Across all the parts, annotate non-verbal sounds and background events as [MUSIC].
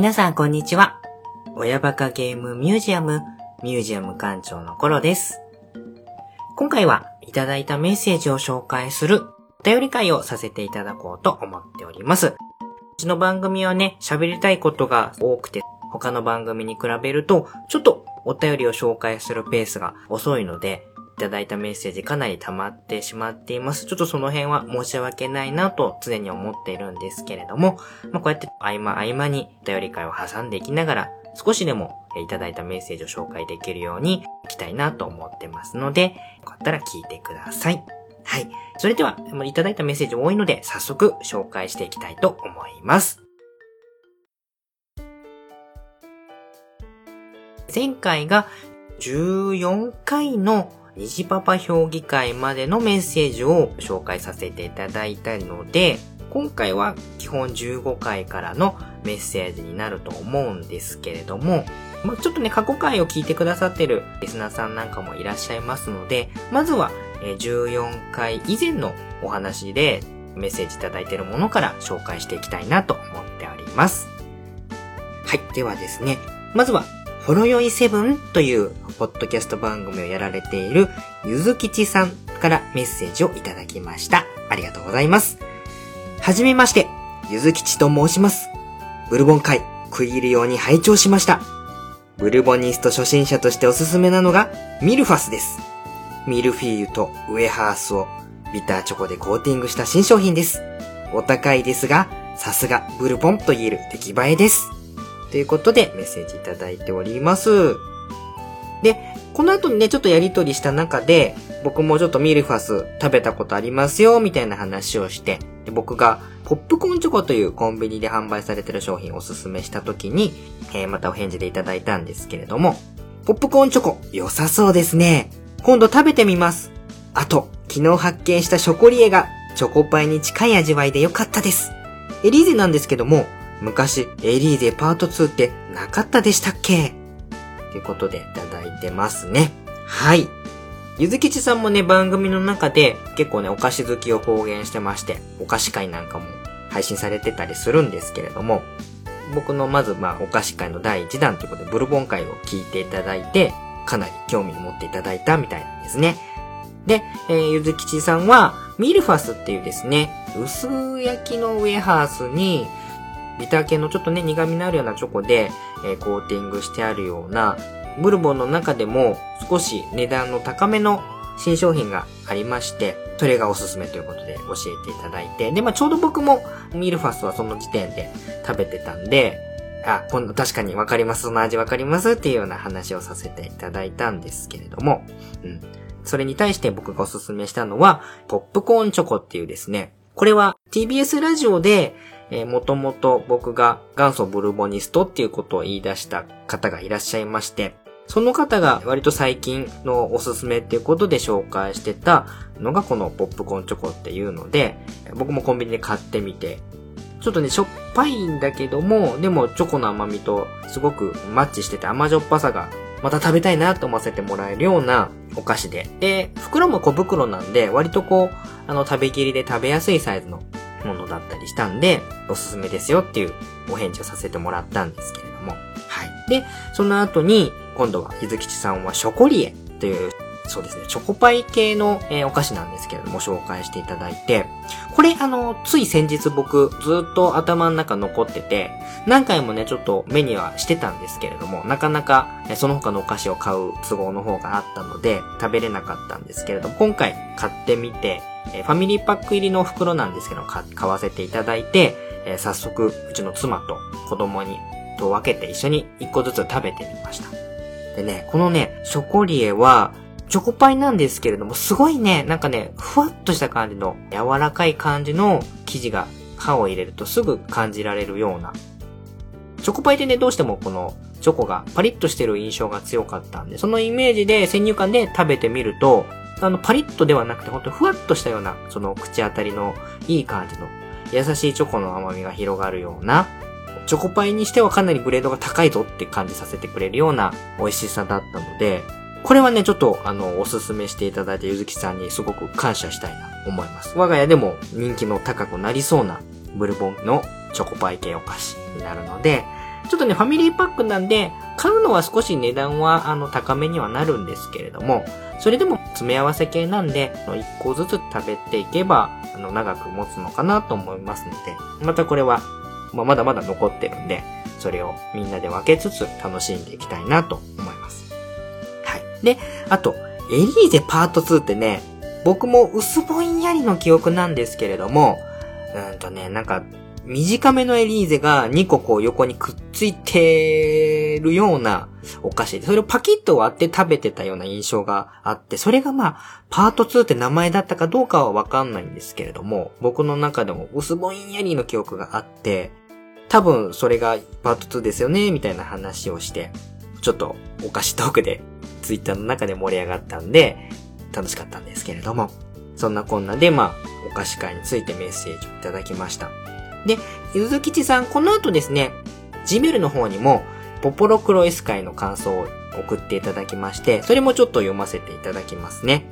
皆さんこんにちは。親バカゲームミュージアム、ミュージアム館長のコロです。今回はいただいたメッセージを紹介するお便り会をさせていただこうと思っております。うちの番組はね、喋りたいことが多くて、他の番組に比べると、ちょっとお便りを紹介するペースが遅いので、ただいたメッセージかなり溜まってしまっています。ちょっとその辺は申し訳ないなと常に思っているんですけれども、まあ、こうやって合間合間にお便り会を挟んでいきながら、少しでもいただいたメッセージを紹介できるようにいきたいなと思ってますので、よかったら聞いてください。はい。それでは、いただいたメッセージ多いので、早速紹介していきたいと思います。前回が14回の虹パパ評議会までのメッセージを紹介させていただいたので、今回は基本15回からのメッセージになると思うんですけれども、ま、ちょっとね、過去回を聞いてくださってるリスナーさんなんかもいらっしゃいますので、まずは14回以前のお話でメッセージいただいているものから紹介していきたいなと思っております。はい。ではですね、まずは、ほろよいセブンというポッドキャスト番組をやられているゆずきちさんからメッセージをいただきました。ありがとうございます。はじめまして、ゆずきちと申します。ブルボン会、食い入るように拝聴しました。ブルボニスト初心者としておすすめなのが、ミルファスです。ミルフィーユとウエハースをビターチョコでコーティングした新商品です。お高いですが、さすがブルボンと言える出来栄えです。ということでメッセージいただいております。で、この後にね、ちょっとやりとりした中で、僕もちょっとミルファス食べたことありますよ、みたいな話をして、で僕がポップコーンチョコというコンビニで販売されてる商品をおすすめした時に、えーまたお返事でいただいたんですけれども、ポップコーンチョコ良さそうですね。今度食べてみます。あと、昨日発見したショコリエがチョコパイに近い味わいで良かったです。エリーゼなんですけども、昔エリーゼパート2ってなかったでしたっけ？ということでいただいてますね。はい。ゆずきちさんもね、番組の中で結構ね、お菓子好きを公言してまして、お菓子会なんかも配信されてたりするんですけれども、僕のまずまあお菓子会の第1弾ということで、ブルボン会を聞いていただいて、かなり興味を持っていただいたみたいなんですね。で、えーゆずきちさんは、ミルファスっていうですね、薄焼きのウエハースに、ビター系のちょっとね、苦味のあるようなチョコで、えーコーティングしてあるような、ブルボンの中でも少し値段の高めの新商品がありまして、それがおすすめということで教えていただいて、で、まあちょうど僕もミルファスはその時点で食べてたんで、あ、今度確かにわかります、その味わかりますっていうような話をさせていただいたんですけれども、うん。それに対して僕がおすすめしたのは、ポップコーンチョコっていうですね、これは TBS ラジオで、えー、もともと僕が元祖ブルボニストっていうことを言い出した方がいらっしゃいまして、その方が割と最近のおすすめっていうことで紹介してたのがこのポップコーンチョコっていうので、僕もコンビニで買ってみて、ちょっとね、しょっぱいんだけども、でもチョコの甘みとすごくマッチしてて甘じょっぱさがまた食べたいなと思わせてもらえるようなお菓子で。で、袋も小袋なんで、割とこう、あの、食べきりで食べやすいサイズのものだったりしたんで、おすすめですよっていうお返事をさせてもらったんですけれども。はい。で、その後に、今度は、ゆずきちさんはショコリエという、そうですね、チョコパイ系の、えーお菓子なんですけれども、紹介していただいて、これ、あの、つい先日僕、ずっと頭の中残ってて、何回もね、ちょっと目にはしてたんですけれども、なかなか、えその他のお菓子を買う都合の方があったので、食べれなかったんですけれども、今回買ってみて、えファミリーパック入りの袋なんですけど、買わせていただいて、え早速、うちの妻と子供に、と分けて一緒に一個ずつ食べてみました。でね、このね、ショコリエは、チョコパイなんですけれども、すごいね、なんかね、ふわっとした感じの、柔らかい感じの生地が歯を入れるとすぐ感じられるような。チョコパイってね、どうしてもこの、チョコがパリッとしてる印象が強かったんで、そのイメージで先入観で食べてみると、あの、パリッとではなくて、ほんとふわっとしたような、その口当たりのいい感じの、優しいチョコの甘みが広がるような、チョコパイにしてはかなりグレードが高いぞって感じさせてくれるような美味しさだったので、これはね、ちょっと、あの、おすすめしていただいたゆずきさんにすごく感謝したいな、思います。我が家でも人気の高くなりそうな、ブルボンのチョコパイ系お菓子になるので、ちょっとね、ファミリーパックなんで、買うのは少し値段は、あの、高めにはなるんですけれども、それでも詰め合わせ系なんで、1個ずつ食べていけば、あの、長く持つのかなと思いますので、またこれは、まあ、まだまだ残ってるんで、それをみんなで分けつつ楽しんでいきたいなと思います。はい。で、あと、エリーゼパート2ってね、僕も薄ぼんやりの記憶なんですけれども、うんとね、なんか、短めのエリーゼが2個こう横にくっついてるようなお菓子で、それをパキッと割って食べてたような印象があって、それがまあ、パート2って名前だったかどうかはわかんないんですけれども、僕の中でも薄ぼんやりの記憶があって、多分それがパート2ですよね、みたいな話をして、ちょっとお菓子トークで、ツイッターの中で盛り上がったんで、楽しかったんですけれども、そんなこんなで、まあ、お菓子会についてメッセージをいただきました。で、ゆずきちさん、この後ですね、ジメルの方にも、ポポロクロイス会の感想を送っていただきまして、それもちょっと読ませていただきますね。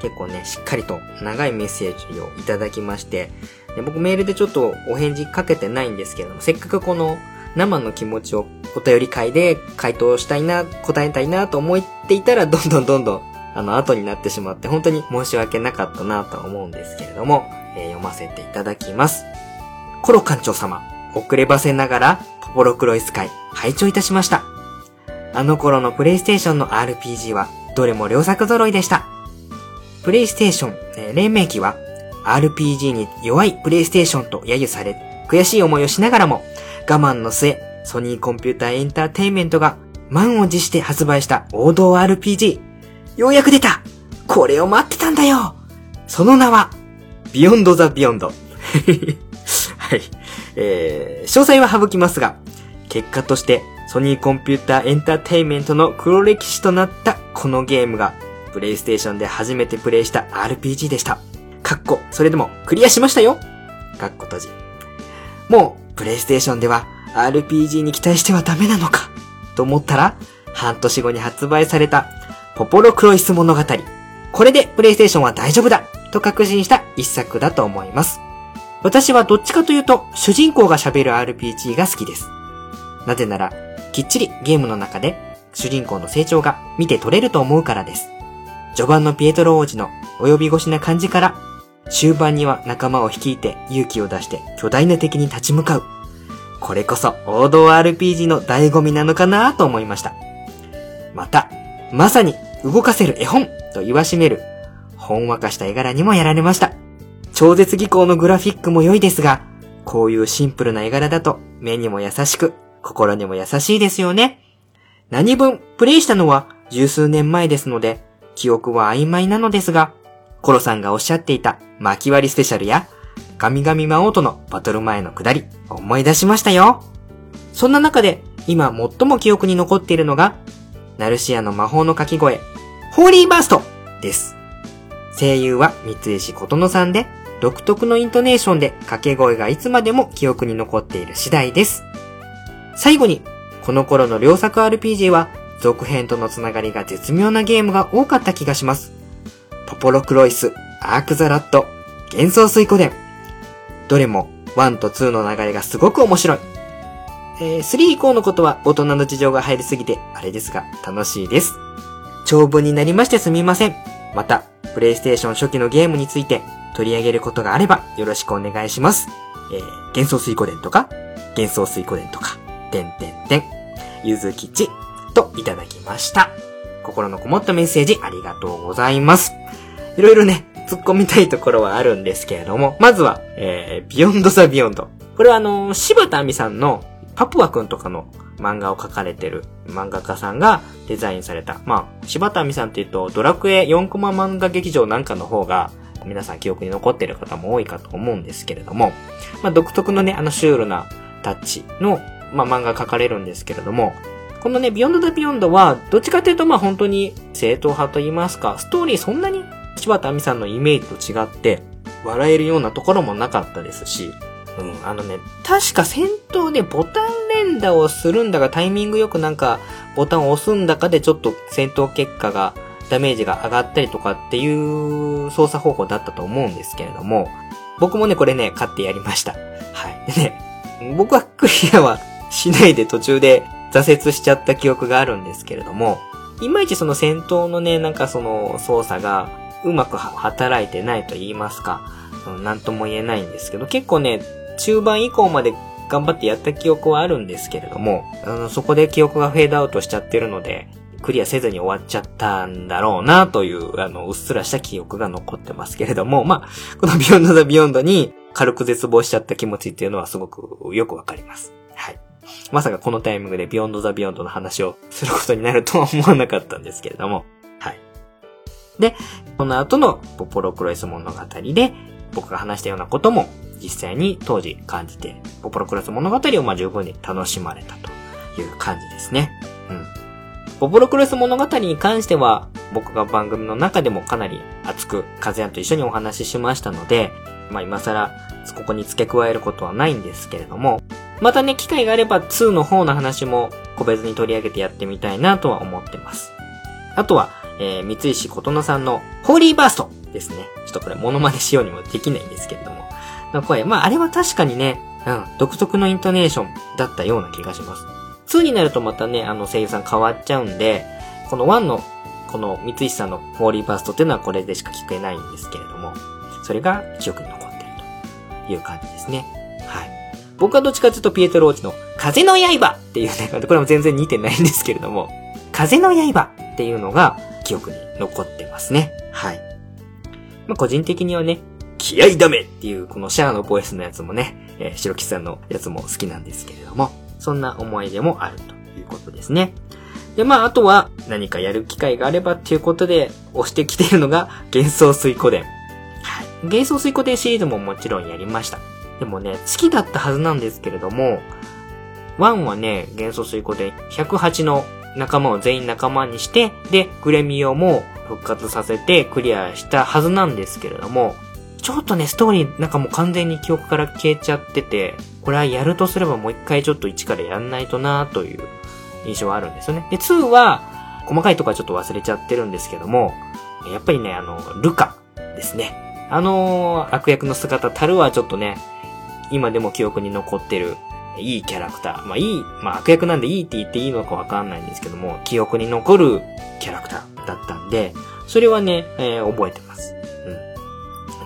結構ね、しっかりと長いメッセージをいただきまして、で僕メールでちょっとお返事かけてないんですけれども、せっかくこの生の気持ちをお便り会で回答したいな、答えたいなと思っていたら、どんどんどんどん、あの、後になってしまって、本当に申し訳なかったなと思うんですけれども、えー、読ませていただきます。コロ館長様、遅ればせながら、ポポロクロイス会、拝聴いたしました。あの頃のプレイステーションの RPG は、どれも良作揃いでした。プレイステーション、えー、黎明期は、RPG に弱いプレイステーションと揶揄され、悔しい思いをしながらも、我慢の末、ソニーコンピューターエンターテインメントが満を持して発売した王道 RPG。ようやく出たこれを待ってたんだよその名は、ビヨンドザビヨンド。はい。えー、詳細は省きますが、結果としてソニーコンピューターエンターテインメントの黒歴史となったこのゲームが、プレイステーションで初めてプレイした RPG でした。かっこ、それでもクリアしましたよかっこ閉じ。もう、プレイステーションでは RPG に期待してはダメなのかと思ったら、半年後に発売された、ポポロクロイス物語。これでプレイステーションは大丈夫だと確信した一作だと思います。私はどっちかというと、主人公が喋る RPG が好きです。なぜなら、きっちりゲームの中で主人公の成長が見て取れると思うからです。序盤のピエトロ王子の及び腰な感じから、終盤には仲間を率いて勇気を出して巨大な敵に立ち向かう。これこそ王道 RPG の醍醐味なのかなと思いました。また、まさに動かせる絵本と言わしめる、ほんわかした絵柄にもやられました。超絶技巧のグラフィックも良いですが、こういうシンプルな絵柄だと目にも優しく、心にも優しいですよね。何分、プレイしたのは十数年前ですので、記憶は曖昧なのですが、コロさんがおっしゃっていた巻き割りスペシャルや、神々魔王とのバトル前のくだり、思い出しましたよ。そんな中で、今最も記憶に残っているのが、ナルシアの魔法の掛け声、ホーリーバーストです。声優は三石琴乃さんで、独特のイントネーションで掛け声がいつまでも記憶に残っている次第です。最後に、この頃の良作 RPG は、続編とのつながりが絶妙なゲームが多かった気がします。ポポロクロイス、アークザラット、幻想水湖伝。どれも1と2の流れがすごく面白い。えー、3以降のことは大人の事情が入りすぎてあれですが楽しいです。長文になりましてすみません。また、プレイステーション初期のゲームについて取り上げることがあればよろしくお願いします。えー、幻想水湖伝とか、幻想水湖伝とか、てんてんてん、ゆずきち、といただきました。心のこもったメッセージありがとうございます。いろいろね、突っ込みたいところはあるんですけれども、まずは、えー、ビヨンドザビヨンド。これはあのー、柴田亜美さんのパプワくんとかの漫画を描かれてる漫画家さんがデザインされた。まあ、柴田亜美さんって言うと、ドラクエ4コマ漫画劇場なんかの方が、皆さん記憶に残ってる方も多いかと思うんですけれども、まあ、独特のね、あのシュールなタッチの、まあ、漫画描かれるんですけれども、このね、ビヨンド・ザ・ビヨンドは、どっちかというと、まあ本当に正統派と言いますか、ストーリーそんなに柴田亜美さんのイメージと違って、笑えるようなところもなかったですし、うん、あのね、確か戦闘でボタン連打をするんだがタイミングよくなんかボタンを押すんだかでちょっと戦闘結果が、ダメージが上がったりとかっていう操作方法だったと思うんですけれども、僕もね、これね、買ってやりました。はい。でね、僕はクリアはしないで途中で挫折しちゃった記憶があるんですけれども、いまいちその戦闘のね、なんかその操作がうまく働いてないと言いますか、なんとも言えないんですけど、結構ね、中盤以降まで頑張ってやった記憶はあるんですけれども、あの、そこで記憶がフェードアウトしちゃってるので、クリアせずに終わっちゃったんだろうなという、あの、うっすらした記憶が残ってますけれども、まあ、このビヨンドザビヨンドに軽く絶望しちゃった気持ちっていうのはすごくよくわかります。はい。まさかこのタイミングでビヨンドザビヨンドの話をすることになるとは思わなかったんですけれども、はい。で、この後のポポロクロイス物語で、僕が話したようなことも実際に当時感じて、ポポロクロイス物語をまあ十分に楽しまれたという感じですね。うん。ポポロクロイス物語に関しては、僕が番組の中でもかなり熱く、カズヤンと一緒にお話ししましたので、まあ今更、ここに付け加えることはないんですけれども、またね、機会があれば2の方の話も個別に取り上げてやってみたいなとは思ってます。あとは、えー、三石琴乃さんのホーリーバーストですね。ちょっとこれモノマネしようにもできないんですけれども。の声。まあ、あれは確かにね、うん、独特のイントネーションだったような気がします。2になるとまたね、あの声優さん変わっちゃうんで、この1の、この三石さんのホーリーバーストっていうのはこれでしか聞けないんですけれども、それが記憶に残ってるという感じですね。はい。僕はどっちかというとピエトローチの風の刃っていうね、[LAUGHS] これも全然似てないんですけれども、風の刃っていうのが記憶に残ってますね。はい。まあ、個人的にはね、気合ダメっていうこのシャアのボイスのやつもね、えー、白木さんのやつも好きなんですけれども、そんな思い出もあるということですね。で、まあ、あとは何かやる機会があればっていうことで押してきているのが幻想水湖伝。幻想水湖伝シリーズももちろんやりました。でもね、好きだったはずなんですけれども、1はね、元素水湖で108の仲間を全員仲間にして、で、グレミオも復活させてクリアしたはずなんですけれども、ちょっとね、ストーリーなんかもう完全に記憶から消えちゃってて、これはやるとすればもう一回ちょっと一からやんないとなという印象はあるんですよね。で、2は、細かいとこはちょっと忘れちゃってるんですけども、やっぱりね、あの、ルカですね。あの悪役の姿たるはちょっとね、今でも記憶に残ってる、いいキャラクター。まあいい、まあ悪役なんでいいって言っていいのかわかんないんですけども、記憶に残るキャラクターだったんで、それはね、えー、覚えてます。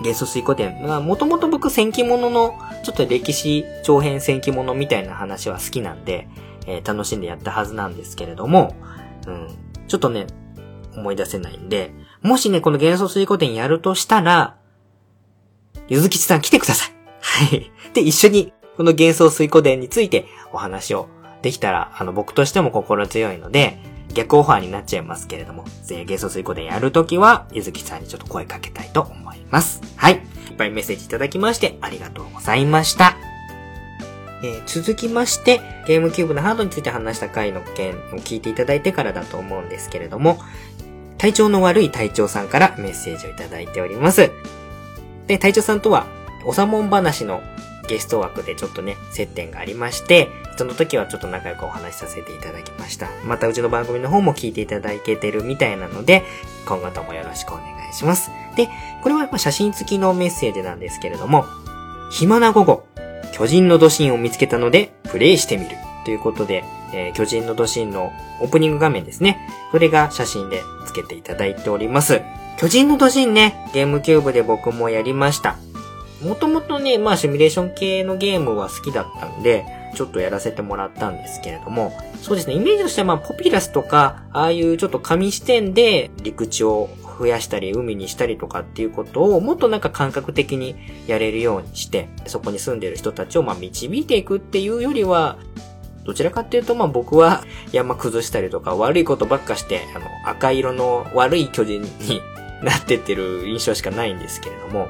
元素水湖伝。まあ、もともと僕戦記物の、ちょっと歴史長編戦記物みたいな話は好きなんで、えー、楽しんでやったはずなんですけれども、うん。ちょっとね、思い出せないんで、もしね、この元素水湖伝やるとしたら、ゆずきちさん来てください。はい。で、一緒に、この幻想水湖伝についてお話をできたら、あの、僕としても心強いので、逆オファーになっちゃいますけれども、幻想水湖伝やるときは、ゆずきさんにちょっと声かけたいと思います。はい。いっぱいメッセージいただきまして、ありがとうございました。えー、続きまして、ゲームキューブのハードについて話した回の件を聞いていただいてからだと思うんですけれども、体調の悪い隊長さんからメッセージをいただいております。で、隊長さんとはおさもん話のゲスト枠でちょっとね、接点がありまして、その時はちょっと仲良くお話しさせていただきました。またうちの番組の方も聞いていただけてるみたいなので、今後ともよろしくお願いします。で、これは写真付きのメッセージなんですけれども、暇な午後、巨人の土神を見つけたので、プレイしてみる。ということで、えー、巨人の土神のオープニング画面ですね。それが写真で付けていただいております。巨人の土神ね、ゲームキューブで僕もやりました。もともとね、まあシミュレーション系のゲームは好きだったんで、ちょっとやらせてもらったんですけれども、そうですね、イメージとしてはまあポピュラスとか、ああいうちょっと紙視点で陸地を増やしたり海にしたりとかっていうことをもっとなんか感覚的にやれるようにして、そこに住んでる人たちをまあ導いていくっていうよりは、どちらかっていうとまあ僕は山崩したりとか悪いことばっかして、あの赤色の悪い巨人になってってる印象しかないんですけれども、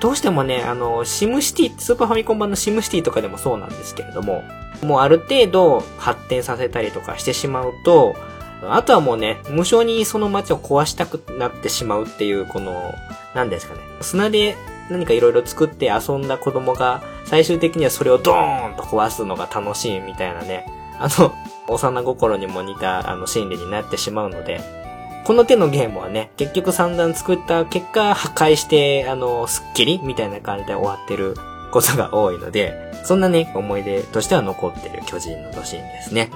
どうしてもね、あの、シムシティ、スーパーファミコン版のシムシティとかでもそうなんですけれども、もうある程度発展させたりとかしてしまうと、あとはもうね、無償にその街を壊したくなってしまうっていう、この、何ですかね。砂で何か色々作って遊んだ子供が、最終的にはそれをドーンと壊すのが楽しいみたいなね、あの、幼心にも似た、あの、心理になってしまうので、この手のゲームはね、結局散々作った結果、破壊して、あの、スッキリみたいな感じで終わってることが多いので、そんなね、思い出としては残ってる巨人のドシーンですね。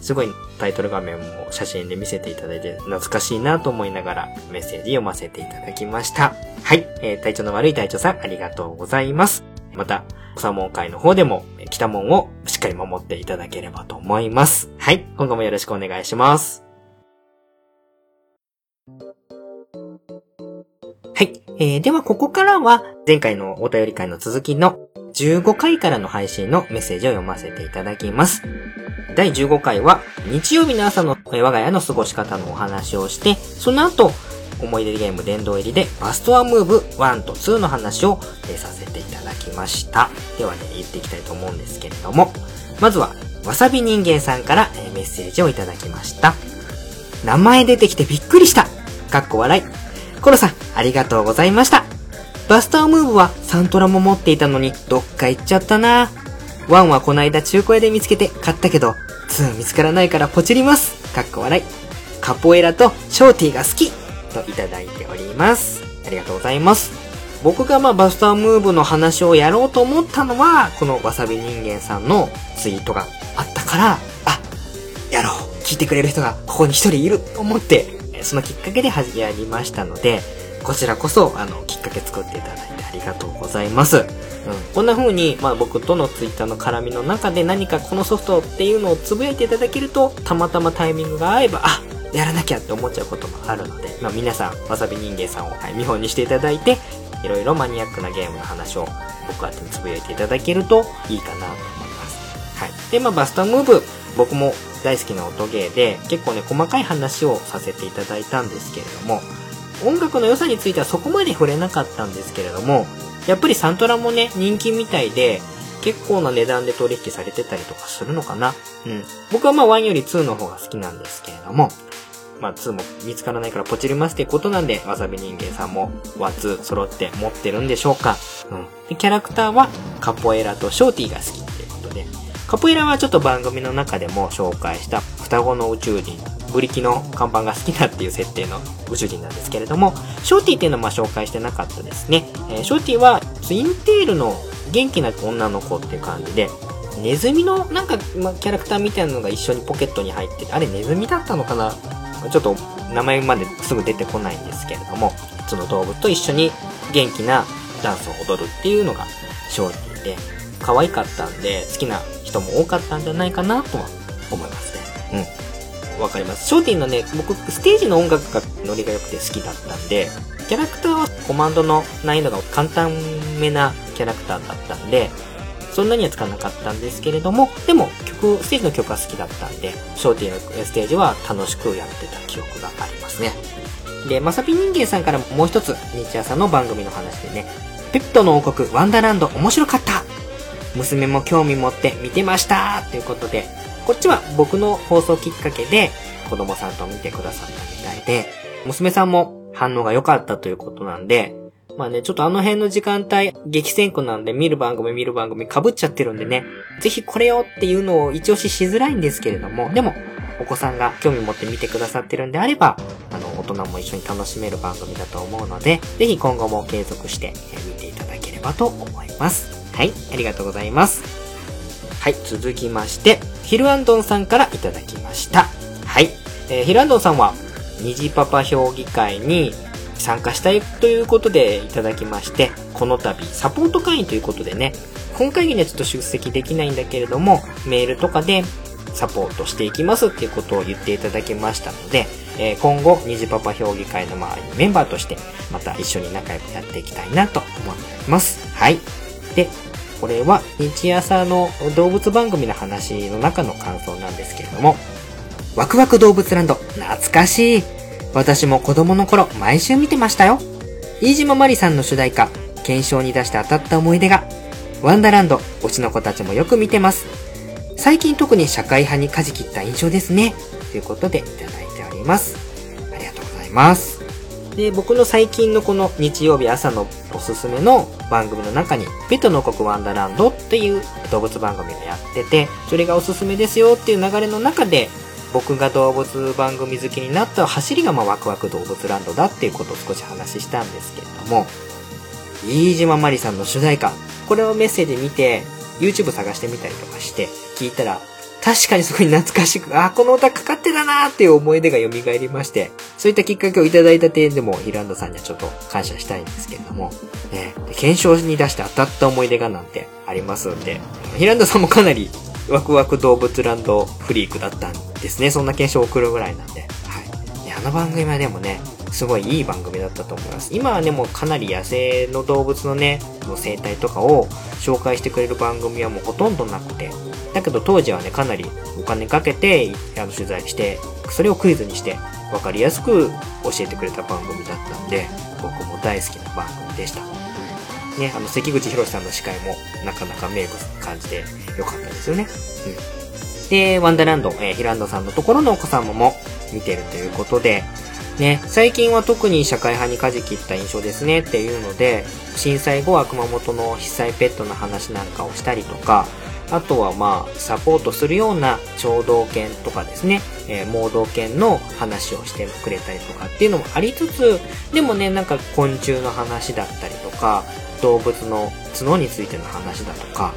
すごいタイトル画面も写真で見せていただいて懐かしいなと思いながらメッセージ読ませていただきました。はい。えー、体調の悪い隊長さんありがとうございます。また、草門会の方でも、北門をしっかり守っていただければと思います。はい。今後もよろしくお願いします。はい。えー、ではここからは前回のお便り会の続きの15回からの配信のメッセージを読ませていただきます。第15回は日曜日の朝の我が家の過ごし方のお話をして、その後、思い出ゲーム殿堂入りでバストアムーブ1と2の話をさせていただきました。ではね、言っていきたいと思うんですけれども、まずは、わさび人間さんからメッセージをいただきました。名前出てきてびっくりしたかっこ笑い。コロさん、ありがとうございました。バストアムーブはサントラも持っていたのにどっか行っちゃったな one はこないだ中古屋で見つけて買ったけど、 two 見つからないからポチります。かっこ笑い。カポエラとショーティーが好きといただいております。ありがとうございます。僕がまあバストアムーブの話をやろうと思ったのは、このわさび人間さんのツイートがあったから、あ、やろう聞いてくれる人がここに一人いると思ってそのきっかけで始めりましたので、こちらこそ、あの、きっかけ作っていただいてありがとうございます。うん。こんな風に、まあ僕とのツイッターの絡みの中で何かこのソフトっていうのをつぶやいていただけると、たまたまタイミングが合えば、あ、やらなきゃって思っちゃうこともあるので、まあ皆さん、わさび人間さんを、はい、見本にしていただいて、いろいろマニアックなゲームの話を僕宛につぶやいていただけるといいかなと思います。はい。で、まあバスタムーブ、僕も大好きな音ゲーで、結構ね、細かい話をさせていただいたんですけれども、音楽の良さについてはそこまで触れなかったんですけれども、やっぱりサントラもね、人気みたいで、結構な値段で取引されてたりとかするのかなうん。僕はまあ1より2の方が好きなんですけれども、まあ2も見つからないからポチりますってことなんで、わさび人間さんも1、2揃って持ってるんでしょうかうん。キャラクターはカポエラとショーティーが好き、カポエラはちょっと番組の中でも紹介した双子の宇宙人、ブリキの看板が好きだっていう設定の宇宙人なんですけれども、ショーティーっていうのはま紹介してなかったですね。えー、ショーティーはツインテールの元気な女の子っていう感じで、ネズミのなんか、ま、キャラクターみたいなのが一緒にポケットに入ってて、あれネズミだったのかな？ちょっと名前まですぐ出てこないんですけれども、その動物と一緒に元気なダンスを踊るっていうのがショーティーで、可愛かったんで好きな人も多かったんじゃないかなとは思いますね。うん。わかります。ショーティーのね、僕、ステージの音楽がノリが良くて好きだったんで、キャラクターはコマンドの難易度が簡単めなキャラクターだったんで、そんなにはつかなかったんですけれども、でも曲、ステージの曲は好きだったんで、ショーティーのステージは楽しくやってた記憶がありますね。で、まさぴ人間さんからもう一つ、日朝の番組の話でね、ペットの王国ワンダーランド面白かった娘も興味持って見てましたということで、こっちは僕の放送きっかけで子供さんと見てくださったみたいで、娘さんも反応が良かったということなんで、まあね、ちょっとあの辺の時間帯、激戦区なんで見る番組見る番組被っちゃってるんでね、ぜひこれをっていうのを一押ししづらいんですけれども、でも、お子さんが興味持って見てくださってるんであれば、あの、大人も一緒に楽しめる番組だと思うので、ぜひ今後も継続して見ていただければと思います。はい、ありがとうございます。はい、続きまして、ヒルアンドンさんからいただきました。はい、えー、ヒルアンドンさんは、虹パパ評議会に参加したいということでいただきまして、この度サポート会員ということでね、本会議にはちょっと出席できないんだけれども、メールとかでサポートしていきますっていうことを言っていただきましたので、えー、今後、虹パパ評議会の周りメンバーとして、また一緒に仲良くやっていきたいなと思っております。はい。で、これは日朝の動物番組の話の中の感想なんですけれども、ワクワク動物ランド、懐かしい。私も子供の頃毎週見てましたよ。飯島まりさんの主題歌、検証に出して当たった思い出が、ワンダランド、推しの子たちもよく見てます。最近特に社会派に舵切った印象ですね。ということでいただいております。ありがとうございます。で、僕の最近のこの日曜日朝のおすすめの番組の中に、ペットの国ワンダーランドっていう動物番組をやってて、それがおすすめですよっていう流れの中で、僕が動物番組好きになった走りがまあワクワク動物ランドだっていうことを少し話したんですけれども、飯島まりさんの主題歌、これをメッセージ見て、YouTube 探してみたりとかして、聞いたら、確かにすごい懐かしく、あ、この歌かかってたなーっていう思い出が蘇りまして、そういったきっかけをいただいた点でも、ヒランドさんにはちょっと感謝したいんですけれども、ね、検証に出して当たった思い出がなんてありますんで、ヒランドさんもかなりワクワク動物ランドフリークだったんですね。そんな検証を送るぐらいなんで。はい。あの番組はでもね、すごいいい番組だったと思います。今はね、もうかなり野生の動物のね、の生態とかを紹介してくれる番組はもうほとんどなくて、だけど当時はね、かなりお金かけて、あの、取材して、それをクイズにして、わかりやすく教えてくれた番組だったんで、僕も大好きな番組でした。ね、あの、関口博さんの司会もなかなか名物な感じで良かったですよね。うん。で、ワンダーランド、えー、ヒランドさんのところのお子様も見てるということで、ね、最近は特に社会派に舵切った印象ですねっていうので、震災後は熊本の被災ペットの話なんかをしたりとか、あとはまあ、サポートするような聴導犬とかですね、えー、盲導犬の話をしてくれたりとかっていうのもありつつ、でもね、なんか昆虫の話だったりとか、動物の角についての話だとか、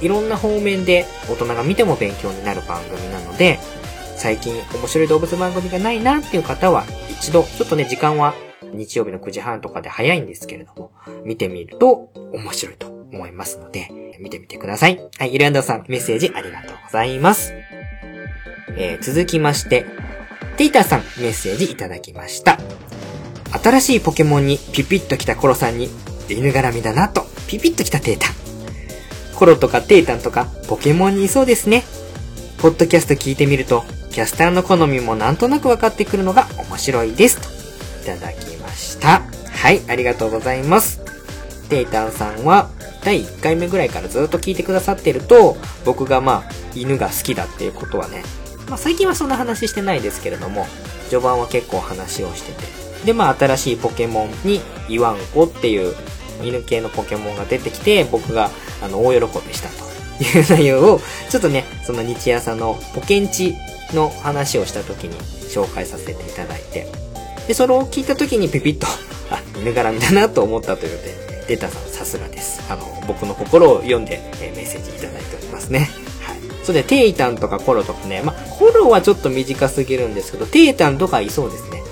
いろんな方面で大人が見ても勉強になる番組なので、最近面白い動物番組がないなっていう方は、一度、ちょっとね、時間は日曜日の9時半とかで早いんですけれども、見てみると面白いと思いますので、見てみてください。はい、イランダさん、メッセージありがとうございます。えー、続きまして、テイターさん、メッセージいただきました。新しいポケモンにピピッと来たコロさんに、犬絡みだなと、ピピッと来たテータン。コロとかテータンとか、ポケモンにいそうですね。ポッドキャスト聞いてみると、キャスターの好みもなんとなく分かってくるのが面白いです。と、いただきました。はい、ありがとうございます。テイタンさんは、第1回目ぐらいからずっと聞いてくださってると、僕がまあ、犬が好きだっていうことはね、まあ最近はそんな話してないですけれども、序盤は結構話をしてて。で、まあ新しいポケモンに、イワンコっていう犬系のポケモンが出てきて、僕が、あの、大喜びしたという内容を、ちょっとね、その日朝のポケンチの話をした時に紹介させていただいて、で、それを聞いた時にピピッと、あ、犬絡みだなと思ったというので、データさすがです。あの、僕の心を読んで、えー、メッセージいただいておりますね。はい。それで、テイタンとかコロとかね、まあ、コロはちょっと短すぎるんですけど、テイタンとかいそうですね。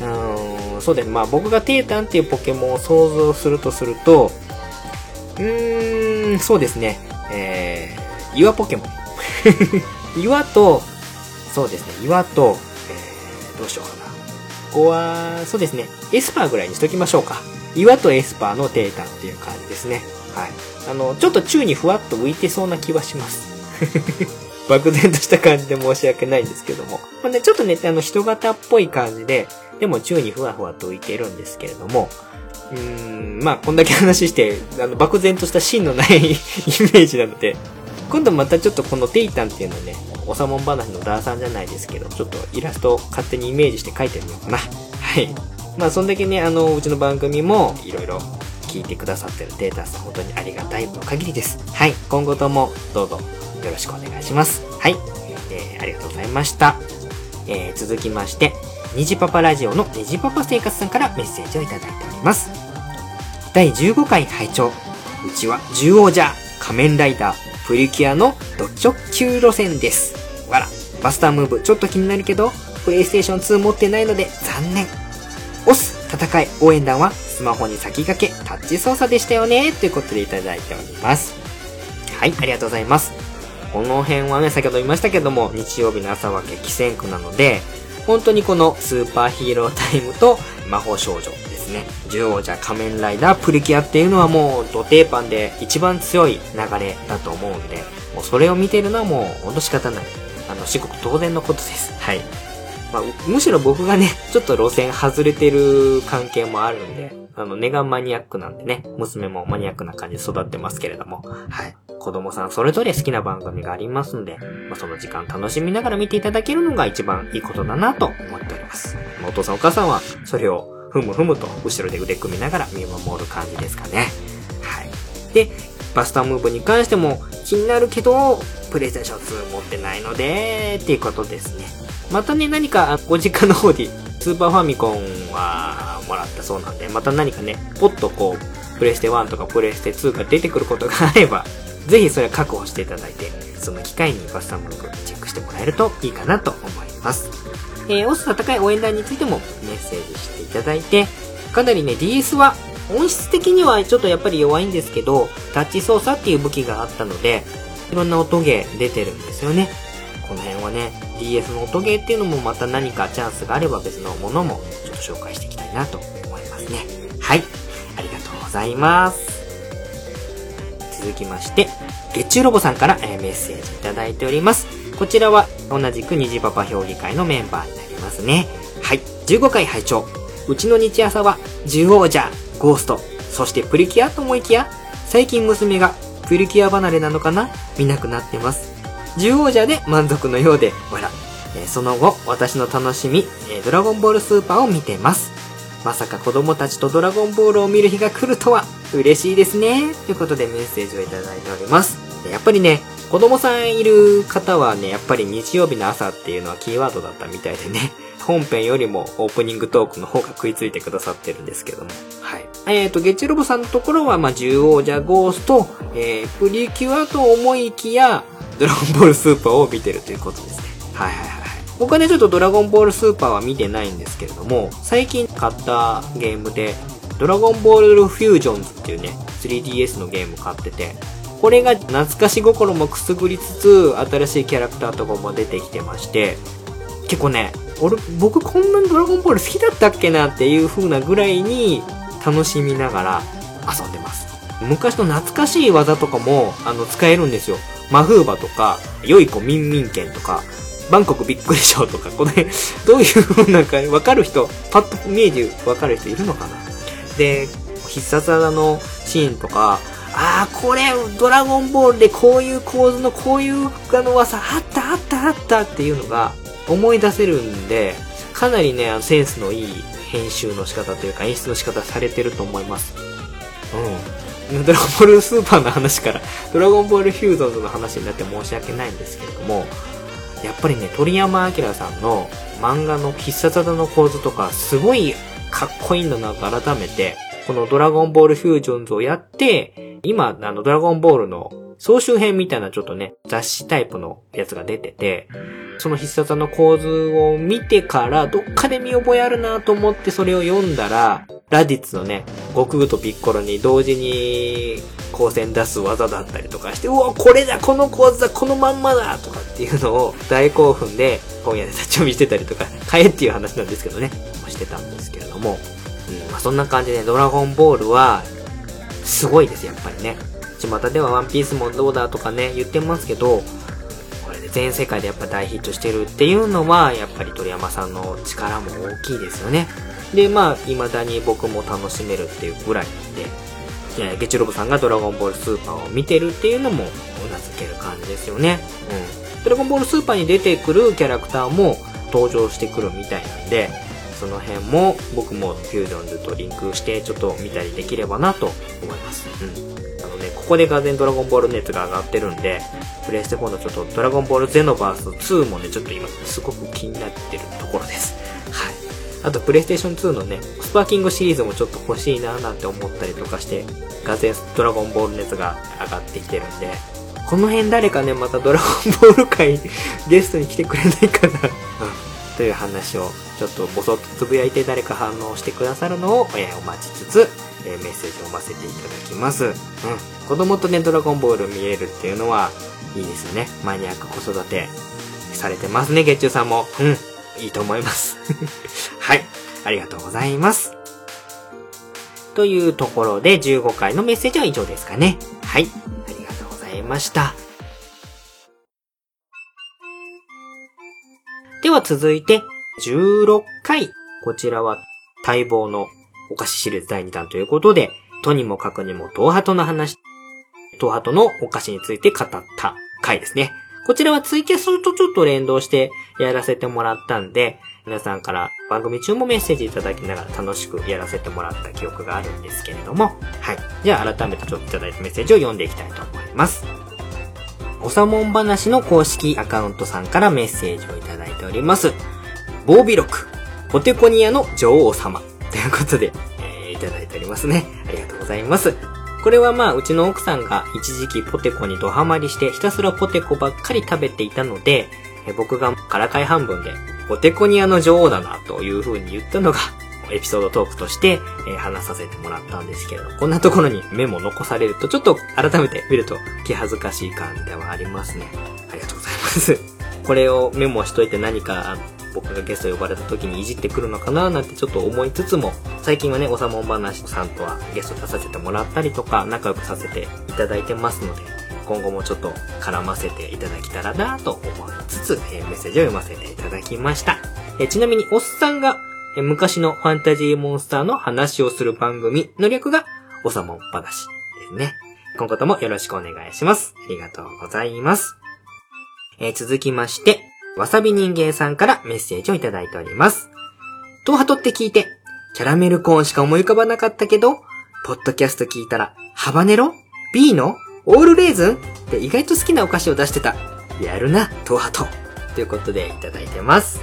うーん、そうです。まあ、僕がテイタンっていうポケモンを想像するとすると、うーん、そうですね。えー、岩ポケモン。[LAUGHS] 岩と、そうですね、岩と、えー、どうしようかな。ここは、そうですね、エスパーぐらいにしときましょうか。岩とエスパーのテータっていう感じですね。はい。あの、ちょっと宙にふわっと浮いてそうな気はします。[LAUGHS] 漠然とした感じで申し訳ないんですけども。まあね、ちょっとね、あの、人型っぽい感じで、でも宙にふわふわと浮いてるんですけれども、うーん、まあ、こんだけ話して、あの、漠然とした芯のない [LAUGHS] イメージなので、今度またちょっとこのテイタンっていうのね、おさもん話のダーさんじゃないですけど、ちょっとイラストを勝手にイメージして描いてみようかな。はい。まあ、そんだけね、あの、うちの番組もいろいろ聞いてくださってるデータさん、本当にありがたいの限りです。はい。今後ともどうぞよろしくお願いします。はい。えー、ありがとうございました。えー、続きまして、にじパパラジオのにじパパ生活さんからメッセージをいただいております。第15回拝聴うちは獣王者、仮面ライダー、プリキュアのド直球路線です。わら、バスタームーブちょっと気になるけど、プレイステーション2持ってないので残念。押す戦い応援団はスマホに先駆けタッチ操作でしたよねということでいただいております。はい、ありがとうございます。この辺はね、先ほど言いましたけども、日曜日の朝は激戦区なので、本当にこのスーパーヒーロータイムと魔法少女ですね。獣王者仮面ライダープリキュアっていうのはもう土定番で一番強い流れだと思うんで、もうそれを見てるのはもうほんと仕方ない。あの、至極当然のことです。はい。まあ、むしろ僕がね、[LAUGHS] ちょっと路線外れてる関係もあるんで、あの、根がマニアックなんでね、娘もマニアックな感じで育ってますけれども、はい。子供さんそれぞれ好きな番組がありますんで、まあ、その時間楽しみながら見ていただけるのが一番いいことだなと思っております。ま、お父さんお母さんは、それをふむふむと後ろで腕組みながら見守る感じですかね。はい。で、バスタームーブに関しても気になるけど、プレイステーション2持ってないので、っていうことですね。またね、何かご実家の方に [LAUGHS] スーパーファミコンはもらったそうなんで、また何かね、ポッとこう、プレステ1とかプレステ2が出てくることがあれば、[LAUGHS] ぜひそれは確保していただいて、その機会にバスタムログチェックしてもらえるといいかなと思います。えー、オス高い応援団についてもメッセージしていただいて、かなりね、DS は音質的にはちょっとやっぱり弱いんですけど、タッチ操作っていう武器があったので、いろんな音ゲー出てるんですよね。この辺はね、DS の音ゲーっていうのもまた何かチャンスがあれば別のものもちょっと紹介していきたいなと思いますね。はい。ありがとうございます。続きまして、月中ロボさんから、えメッセージいただいております。こちらは同じく虹パパ評議会のメンバーになりますね。はい。15回拝聴うちの日朝は、獣王者、ゴースト、そしてプリキュアと思いきや、最近娘がプリキュア離れなのかな？見なくなってます。獣王者で満足のようで、わら。えその後、私の楽しみ、えドラゴンボールスーパーを見てます。まさか子供たちとドラゴンボールを見る日が来るとは、嬉しいですね。ということでメッセージをいただいております。やっぱりね、子供さんいる方はね、やっぱり日曜日の朝っていうのはキーワードだったみたいでね、本編よりもオープニングトークの方が食いついてくださってるんですけども。はい。えっ、ー、と、ゲチロボさんのところは、まあ、獣王者ゴースト、えー、プリキュアと思いきや、ドラゴンボールスーパーを見てるということですね。はいはいはい。僕はね、ちょっとドラゴンボールスーパーは見てないんですけれども、最近買ったゲームで、ドラゴンボールフュージョンズっていうね、3DS のゲーム買ってて、これが懐かし心もくすぐりつつ、新しいキャラクターとかも出てきてまして、結構ね、俺、僕こんなにドラゴンボール好きだったっけなっていう風なぐらいに楽しみながら遊んでます。昔の懐かしい技とかも、あの、使えるんですよ。マフーバとか、良い子ミンミン剣とか、バンコクびっくりしょうとか、これ、[LAUGHS] どういう風なんかわかる人、パッとイメージわかる人いるのかな？で、必殺技のシーンとか、ああ、これ、ドラゴンボールでこういう構図のこういうあの技あったあったあったっていうのが思い出せるんで、かなりね、あのセンスのいい編集の仕方というか演出の仕方されてると思います。うん。ドラゴンボールスーパーの話から、ドラゴンボールフューゾンズの話になって申し訳ないんですけれども、やっぱりね、鳥山明さんの漫画の必殺技の構図とか、すごいかっこいいんだなと改めて、このドラゴンボールフュージョンズをやって、今、あの、ドラゴンボールの総集編みたいなちょっとね、雑誌タイプのやつが出てて、その必殺の構図を見てから、どっかで見覚えあるなと思ってそれを読んだら、ラディッツのね、悟空とピッコロに同時に光線出す技だったりとかして、うわ、これだこの構図だこのまんまだとかっていうのを大興奮で本屋で立ち読みしてたりとか、買えっていう話なんですけどね、してたんですけれども、うん、まあ、そんな感じで、ドラゴンボールは、すごいです、やっぱりね。巷ではワンピースもどうだとかね、言ってますけど、これで全世界でやっぱ大ヒットしてるっていうのは、やっぱり鳥山さんの力も大きいですよね。で、まあ、未だに僕も楽しめるっていうぐらいで、えゲチロボさんがドラゴンボールスーパーを見てるっていうのも、うなずける感じですよね。うん。ドラゴンボールスーパーに出てくるキャラクターも登場してくるみたいなんで、その辺も僕もフュージョンズとリンクしてちょっと見たりできればなと思います。うん。ね、ここでがぜドラゴンボール熱が上がってるんで、プレイステ4のちょっとドラゴンボールゼノバース2もね、ちょっと今すごく気になってるところです。はい。あと、プレイステーション2のね、スパーキングシリーズもちょっと欲しいななんて思ったりとかして、がぜドラゴンボール熱が上がってきてるんで、この辺誰かね、またドラゴンボール界ゲストに来てくれないかなという話をちょっとぼそっとつぶやいて誰か反応してくださるのを、えお待ちつつ、えメッセージを読ませていただきます。うん。子供とね、ドラゴンボール見えるっていうのは、いいですね。マニアック子育てされてますね、月中さんも。うん。いいと思います。[LAUGHS] はい。ありがとうございます。というところで、15回のメッセージは以上ですかね。はい。ありがとうございました。では続いて、16回。こちらは待望のお菓子シリーズ第2弾ということで、とにもかくにも東ハトの話、東ハトのお菓子について語った回ですね。こちらはツイキャスとちょっと連動してやらせてもらったんで、皆さんから番組中もメッセージいただきながら楽しくやらせてもらった記憶があるんですけれども、はい。じゃあ改めてちょっといただいたメッセージを読んでいきたいと思います。おさもん話の公式アカウントさんからメッセージをいただいております。ボービロク、ポテコニアの女王様。ということで、えー、いただいておりますね。ありがとうございます。これはまあ、うちの奥さんが一時期ポテコにドハマりして、ひたすらポテコばっかり食べていたので、え僕がからかい半分で、ポテコニアの女王だな、という風に言ったのが、エピソードトークとして、え話させてもらったんですけれど、こんなところにメモ残されると、ちょっと改めて見ると気恥ずかしい感ではありますね。ありがとうございます。これをメモしといて何か僕がゲスト呼ばれた時にいじってくるのかななんてちょっと思いつつも、最近はね、おさもん話さんとはゲスト出させてもらったりとか、仲良くさせていただいてますので、今後もちょっと絡ませていただけたらなと思いつつ、えー、メッセージを読ませていただきました。えー、ちなみに、おっさんが、え、昔のファンタジーモンスターの話をする番組の略が、おさもん話ですね。今後ともよろしくお願いします。ありがとうございます。えー、続きまして、わさび人間さんからメッセージをいただいております。トハトって聞いて、キャラメルコーンしか思い浮かばなかったけど、ポッドキャスト聞いたら、ハバネロ？ビーノ？オールレーズン？って意外と好きなお菓子を出してた。やるな、トハト。ということでいただいてます。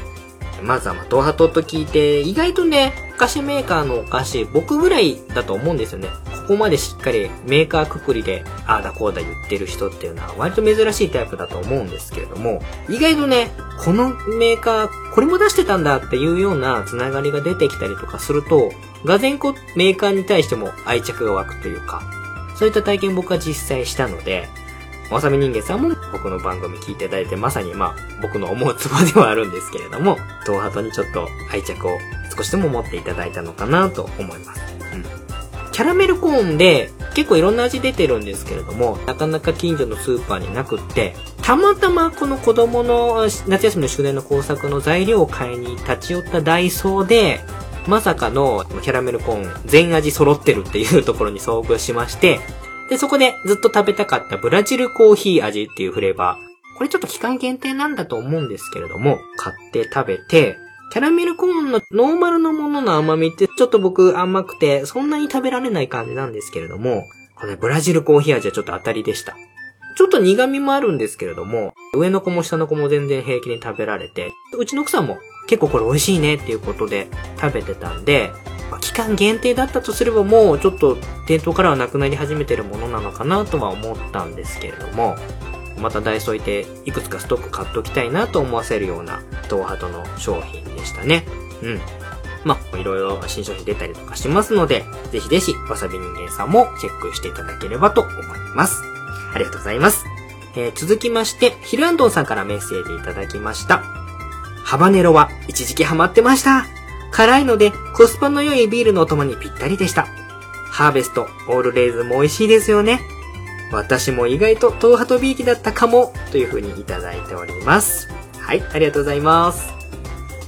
まずはまトーハトと聞いて、意外とね、お菓子メーカーのお菓子、僕ぐらいだと思うんですよね。ここまでしっかりメーカーくくりで、ああだこうだ言ってる人っていうのは割と珍しいタイプだと思うんですけれども、意外とね、このメーカー、これも出してたんだっていうようなつながりが出てきたりとかすると、がぜんこメーカーに対しても愛着が湧くというか、そういった体験僕は実際したので、わさび人間さんも僕の番組聞いていただいて、まさにまあ、僕の思うツボではあるんですけれども、[LAUGHS] 東ハトにちょっと愛着を少しでも持っていただいたのかなと思います。うん。キャラメルコーンで結構いろんな味出てるんですけれども、なかなか近所のスーパーになくって、たまたまこの子供の夏休みの宿題の工作の材料を買いに立ち寄ったダイソーで、まさかのキャラメルコーン全味揃ってるっていうところに遭遇しまして、で、そこでずっと食べたかったブラジルコーヒー味っていうフレーバー。これちょっと期間限定なんだと思うんですけれども、買って食べて、キャラメルコーンのノーマルのものの甘みってちょっと僕甘くてそんなに食べられない感じなんですけれども、これブラジルコーヒー味はちょっと当たりでした。ちょっと苦味もあるんですけれども、上の子も下の子も全然平気に食べられて、うちの奥さんも結構これ美味しいねっていうことで食べてたんで、期間限定だったとすればもうちょっと店頭からはなくなり始めてるものなのかなとは思ったんですけれども、またダイソーいていくつかストック買っときたいなと思わせるような東ハトの商品でしたね。うん。まあ、いろいろ新商品出たりとかしますので、ぜひぜひわさび人間さんもチェックしていただければと思います。ありがとうございます。えー、続きまして、ヒルアンドンさんからメッセージいただきました。ハバネロは一時期ハマってました。辛いのでコスパの良いビールのお供にぴったりでした。ハーベスト、オールレイズも美味しいですよね。私も意外とトーハトビーキだったかも、という風にいただいております。はい、ありがとうございます。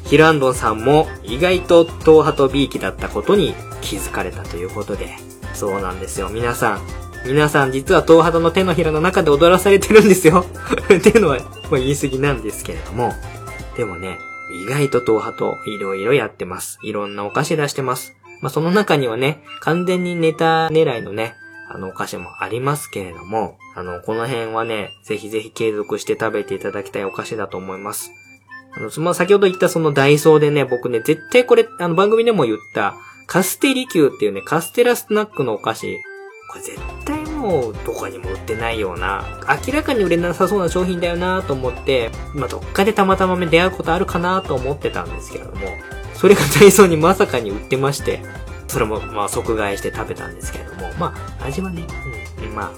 ヒルアンドンさんも意外とトーハトビーキだったことに気づかれたということで、そうなんですよ。皆さん、皆さん実はトーハトの手のひらの中で踊らされてるんですよ。[LAUGHS] っていうのは、もう言い過ぎなんですけれども。でもね、意外と党派といろいろやってます。いろんなお菓子出してます。まあ、その中にはね、完全にネタ狙いのね、あのお菓子もありますけれども、あの、この辺はね、ぜひぜひ継続して食べていただきたいお菓子だと思います。あの、その先ほど言ったそのダイソーでね、僕ね、絶対これ、あの番組でも言った、カステリキューっていうね、カステラスナックのお菓子、これ絶対もどこにも売ってないような、明らかに売れなさそうな商品だよなと思って、まあ、どっかでたまたま出会うことあるかなと思ってたんですけれども、それがダイソーにまさかに売ってまして、それもまあ即買いして食べたんですけれども、まあ味はね、うん、まあ、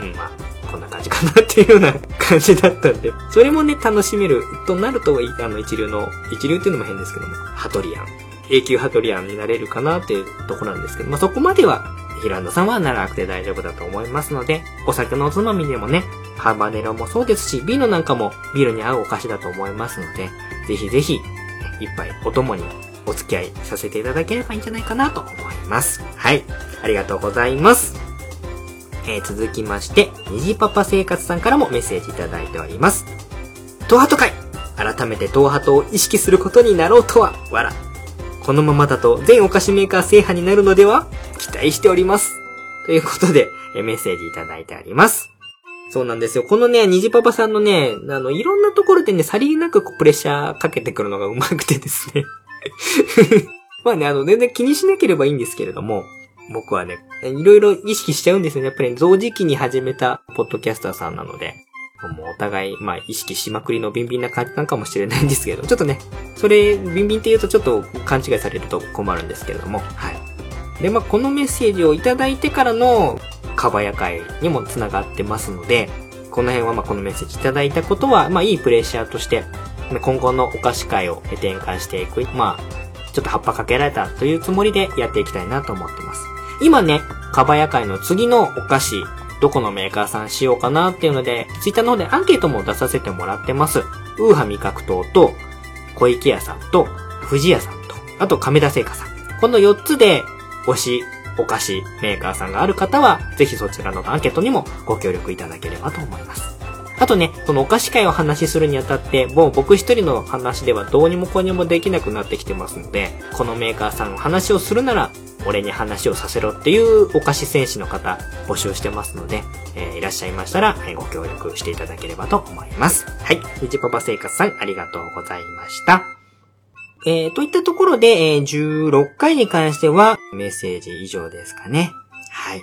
うん、うん、まあ、こんな感じかなっていうような感じだったんで、それもね、楽しめるとなると、あの一流の、一流っていうのも変ですけども、ハトリアン、永久ハトリアンになれるかなっていうところなんですけど、まあそこまではヒランドさんはならなくて大丈夫だと思いますので、お酒のおつまみでもね、ハーバネロもそうですし、ビールなんかもビールに合うお菓子だと思いますので、ぜひぜひ、一杯お供にお付き合いさせていただければいいんじゃないかなと思います。はい。ありがとうございます。えー、続きまして、虹パパ生活さんからもメッセージいただいております。トハト会改めてトハトを意識することになろうとは、わら。このままだと全お菓子メーカー制覇になるのでは？期待しております。ということで、メッセージいただいてあります。そうなんですよ。このね、虹パパさんのね、あの、いろんなところでね、さりげなくプレッシャーかけてくるのがうまくてですね。[LAUGHS] まあね、あの、全然気にしなければいいんですけれども、僕はね、いろいろ意識しちゃうんですよね。やっぱり同時期に始めたポッドキャスターさんなので。もうお互い、まあ意識しまくりのビンビンな感じなのかもしれないんですけど、ちょっとね、それ、ビンビンって言うとちょっと勘違いされると困るんですけれども、はい。で、まあこのメッセージをいただいてからの、かばや会にも繋がってますので、この辺はまあこのメッセージいただいたことは、まあいいプレッシャーとして、今後のお菓子会を転換していく、まあ、ちょっと葉っぱかけられたというつもりでやっていきたいなと思ってます。今ね、かばや会の次のお菓子、どこのメーカーさんしようかなっていうので、ツイッターの方でアンケートも出させてもらってます。ウーハ味覚糖と、小池屋さんと、富士屋さんと、あと亀田製菓さん。この4つで、推し、お菓子メーカーさんがある方は、ぜひそちらのアンケートにもご協力いただければと思います。あとね、このお菓子会を話しするにあたって、もう僕一人の話ではどうにもこうにもできなくなってきてますので、このメーカーさんの話をするなら、俺に話をさせろっていうお菓子戦士の方募集してますので、えー、いらっしゃいましたら、えー、ご協力していただければと思います。はい。ニジパパ生活さんありがとうございました。えー、といったところで、えー、16回に関してはメッセージ以上ですかね。はい。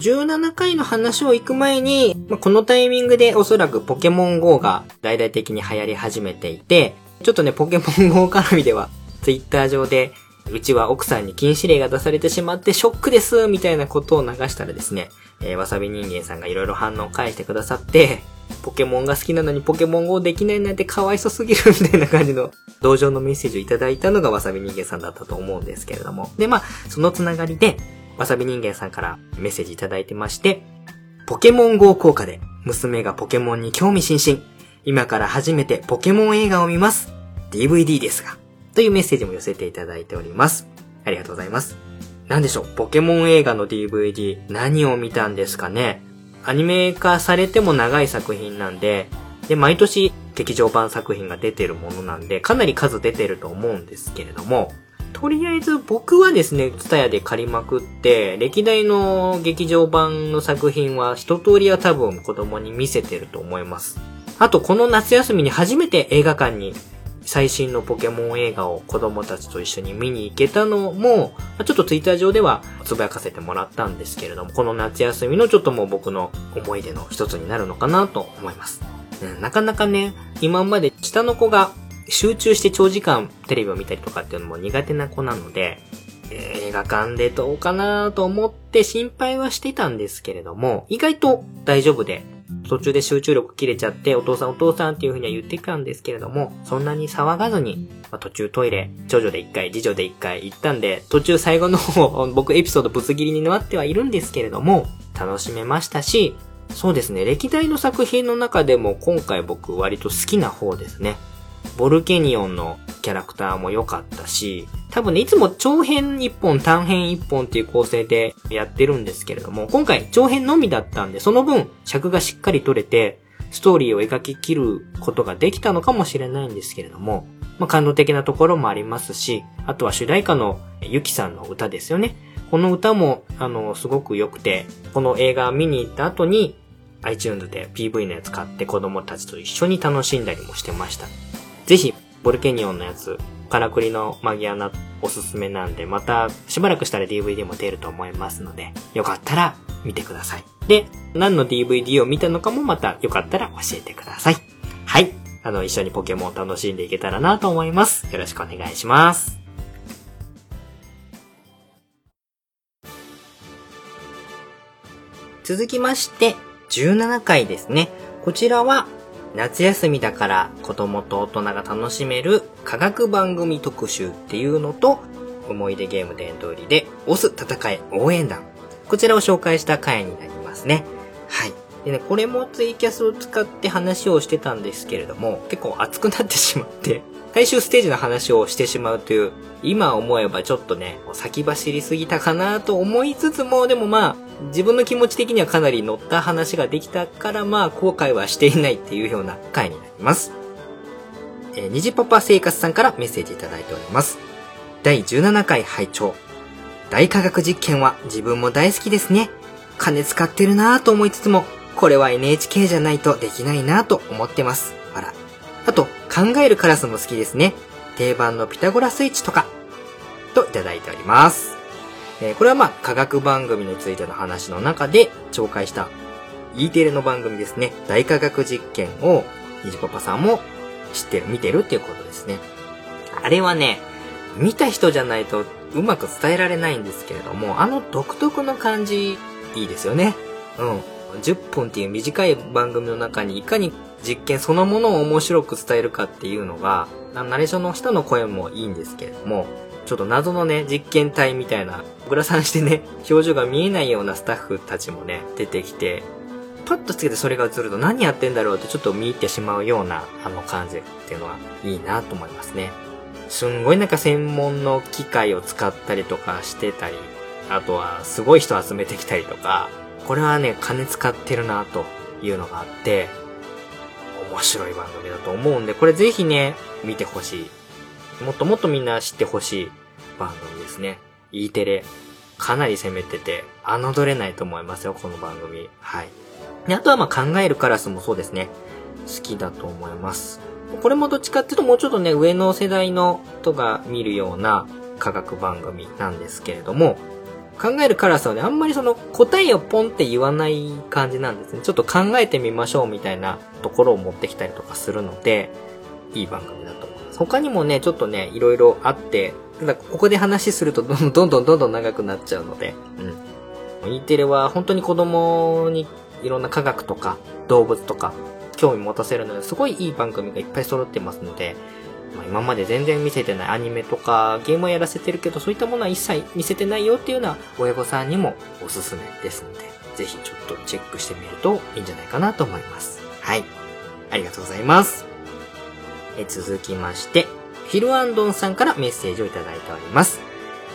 17回の話を行く前に、まあ、このタイミングでおそらくポケモン GO が大々的に流行り始めていて、ちょっとね、ポケモン GO 絡みでは、ツイッター上で、うちは奥さんに禁止令が出されてしまってショックですみたいなことを流したらですね、えー、わさび人間さんがいろいろ反応を返してくださって、ポケモンが好きなのにポケモン GO できないなんてかわいそすぎる [LAUGHS] みたいな感じの同情のメッセージをいただいたのがわさび人間さんだったと思うんですけれども。で、まあ、そのつながりで、わさび人間さんからメッセージいただいてまして、ポケモン GO 効果で娘がポケモンに興味津々。今から初めてポケモン映画を見ます。DVD ですが。というメッセージも寄せていただいております。ありがとうございます。なんでしょう、ポケモン映画の DVD 何を見たんですかね？アニメ化されても長い作品なんで、で、毎年劇場版作品が出てるものなんで、かなり数出てると思うんですけれども、とりあえず僕はですね、ツタヤで借りまくって、歴代の劇場版の作品は一通りは多分子供に見せてると思います。あとこの夏休みに初めて映画館に最新のポケモン映画を子供たちと一緒に見に行けたのも、ちょっとツイッター上ではつぶやかせてもらったんですけれども、この夏休みのちょっともう僕の思い出の一つになるのかなと思います。なかなかね、今まで下の子が集中して長時間テレビを見たりとかっていうのも苦手な子なので、映画館でどうかなと思って心配はしてたんですけれども、意外と大丈夫で、途中で集中力切れちゃって、お父さんお父さんっていう風には言ってたんですけれども、そんなに騒がずに、まあ、途中トイレ、長女で一回、次女で一回行ったんで、途中最後の方、僕エピソードぶつ切りになってはいるんですけれども、楽しめましたし、そうですね、歴代の作品の中でも今回僕割と好きな方ですね。ボルケニオンのキャラクターも良かったし、多分ね、いつも長編1本、短編1本っていう構成でやってるんですけれども、今回長編のみだったんで、その分尺がしっかり取れて、ストーリーを描き切ることができたのかもしれないんですけれども、まあ、感動的なところもありますし、あとは主題歌のゆきさんの歌ですよね。この歌も、あの、すごく良くて、この映画見に行った後に、iTunes で PV のやつ買って子供たちと一緒に楽しんだりもしてました。ぜひ、ボルケニオンのやつ、からくりのマギアナおすすめなんで、またしばらくしたら DVD も出ると思いますので、よかったら見てください。で、何の DVD を見たのかもまたよかったら教えてください。はい。あの、一緒にポケモンを楽しんでいけたらなと思います。よろしくお願いします。続きまして、17回ですね。こちらは夏休みだから子供と大人が楽しめる科学番組特集っていうのと、思い出ゲーム殿堂入りで、押す戦い応援団。こちらを紹介した回になりますね。はい。でね、これもツイキャスを使って話をしてたんですけれども、結構熱くなってしまって、最終ステージの話をしてしまうという、今思えばちょっとね、先走りすぎたかなと思いつつも、でもまあ、自分の気持ち的にはかなり乗った話ができたから、まあ、後悔はしていないっていうような回になります。えー、虹パパ生活さんからメッセージいただいております。第17回拝聴大科学実験は自分も大好きですね。金使ってるなぁと思いつつも、これは NHK じゃないとできないなぁと思ってます。あら。あと、考えるカラスも好きですね。定番のピタゴラスイッチとか、といただいております。えー、これはまあ、科学番組についての話の中で紹介した E テレの番組ですね。大科学実験を、にじパパさんも知ってる、見てるっていうことですね。あれはね、見た人じゃないとうまく伝えられないんですけれども、あの独特の感じ、いいですよね。うん。10分っていう短い番組の中にいかに実験そのものを面白く伝えるかっていうのが、ナレーションの人の声もいいんですけれども、ちょっと謎のね、実験体みたいな、グラサンしてね、[LAUGHS] 表情が見えないようなスタッフたちもね、出てきて、パッとつけてそれが映ると何やってんだろうってちょっと見入ってしまうようなあの感じっていうのはいいなと思いますね。すんごいなんか専門の機械を使ったりとかしてたり、あとはすごい人集めてきたりとか、これはね、金使ってるなというのがあって、面白い番組だと思うんで、これぜひね、見てほしい。もっともっとみんな知ってほしい番組ですね。E テレ。かなり攻めてて、侮れないと思いますよ、この番組。はい。で、あとはまあ考えるカラスもそうですね。好きだと思います。これもどっちかっていうともうちょっとね、上の世代の人が見るような科学番組なんですけれども、考えるカラスはね、あんまりその答えをポンって言わない感じなんですね。ちょっと考えてみましょうみたいなところを持ってきたりとかするので、いい番組だと思います。他にもね、ちょっとね、いろいろあって、ただここで話するとどん [LAUGHS] どんどんどんどん長くなっちゃうので、うん。E テレは本当に子供にいろんな科学とか動物とか興味持たせるので、すごいいい番組がいっぱい揃ってますので、まあ、今まで全然見せてないアニメとかゲームはやらせてるけど、そういったものは一切見せてないよっていうような親御さんにもおすすめですので、ぜひちょっとチェックしてみるといいんじゃないかなと思います。はい。ありがとうございます。え続きまして、ヒルアンドンさんからメッセージをいただいております。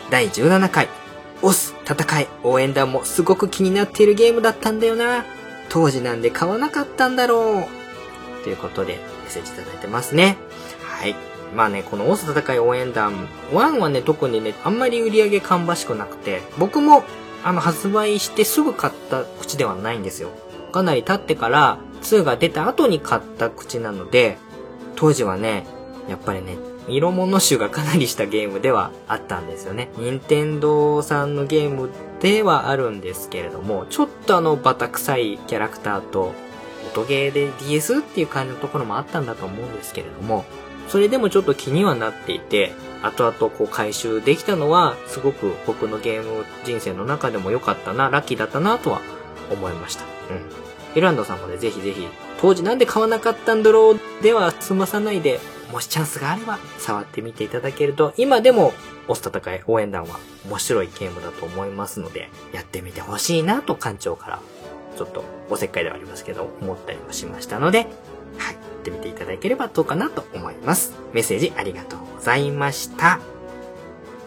第17回、オス、戦い、応援団もすごく気になっているゲームだったんだよな。当時なんで買わなかったんだろう。ということで、メッセージいただいてますね。はい。まあね、このオス戦い応援団1はね、特にね、あんまり売り上げ芳しくなくて、僕も、あの、発売してすぐ買った口ではないんですよ。かなり経ってから、2が出た後に買った口なので、当時はね、やっぱりね、色物種がかなりしたゲームではあったんですよね。任天堂さんのゲームではあるんですけれども、ちょっとあのバタ臭いキャラクターと、音ゲーで DS っていう感じのところもあったんだと思うんですけれども、それでもちょっと気にはなっていて、後々こう回収できたのは、すごく僕のゲーム人生の中でも良かったな、ラッキーだったなとは思いました。うん。エランドさんもね、ぜひぜひ、当時なんで買わなかったんだろうでは済まさないで、もしチャンスがあれば触ってみていただけると、今でもオス戦い応援団は面白いゲームだと思いますので、やってみてほしいなと館長から、ちょっとおせっかいではありますけど、思ったりもしましたので、はい、ってみていただければどうかなと思います。メッセージありがとうございました。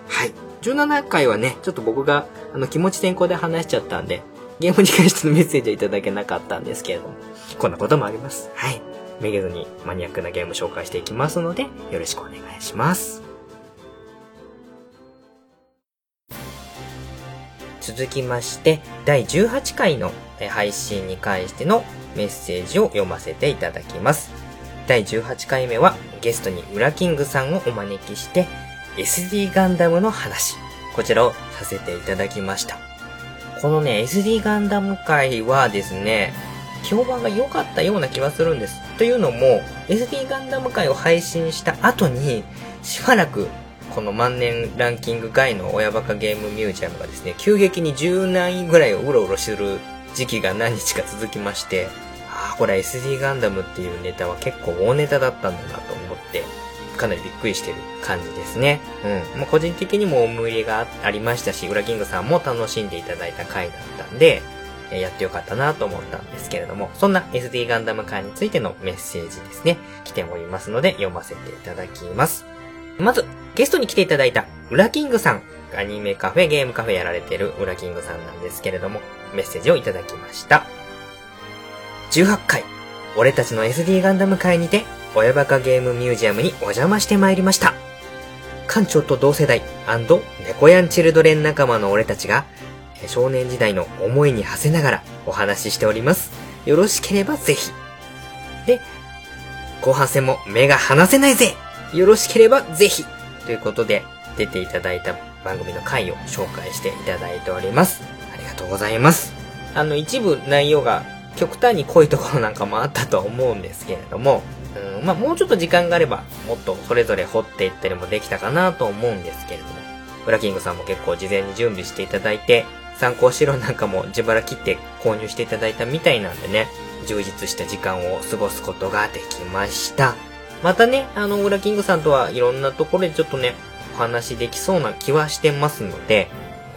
はい。17回はね、ちょっと僕があの気持ち転向で話しちゃったんで、ゲームに関してのメッセージはいただけなかったんですけれども、こんなこともあります。はい。めげずにマニアックなゲーム紹介していきますので、よろしくお願いします。続きまして、第18回の配信に関してのメッセージを読ませていただきます。第18回目はゲストにウラキングさんをお招きして SD ガンダムの話、こちらをさせていただきました。このね、SD ガンダム会はですね、評判が良かったような気はするんです。というのも、SD ガンダム会を配信した後に、しばらく、この万年ランキング外の親バカゲームミュージアムがですね、急激に10何位ぐらいをうろうろする時期が何日か続きまして、これ SD ガンダムっていうネタは結構大ネタだったんだなと思って、かなりびっくりしてる感じですね。うん。まあ、個人的にも思い入れがありましたし、ウラキングさんも楽しんでいただいた回だったんで、やってよかったなと思ったんですけれども、そんな SD ガンダム会についてのメッセージですね、来ておりますので読ませていただきます。まず、ゲストに来ていただいた、ウラキングさん。アニメカフェ、ゲームカフェやられてるウラキングさんなんですけれども、メッセージをいただきました。18回、俺たちの SD ガンダム会にて、親バカゲームミュージアムにお邪魔してまいりました。館長と同世代猫ヤンチルドレン仲間の俺たちが、少年時代の思いに馳せながらお話ししております。よろしければぜひ。で、後半戦も目が離せないぜよろしければぜひということで、出ていただいた番組の回を紹介していただいております。ありがとうございます。あの、一部内容が極端に濃いところなんかもあったと思うんですけれども、うん、まあ、もうちょっと時間があれば、もっとそれぞれ掘っていったりもできたかなと思うんですけれども、ブラキングさんも結構事前に準備していただいて、参考資料なんかも自腹切って購入していただいたみたいなんでね、充実した時間を過ごすことができました。またね、あの、ウラキングさんとはいろんなところでちょっとね、お話できそうな気はしてますので、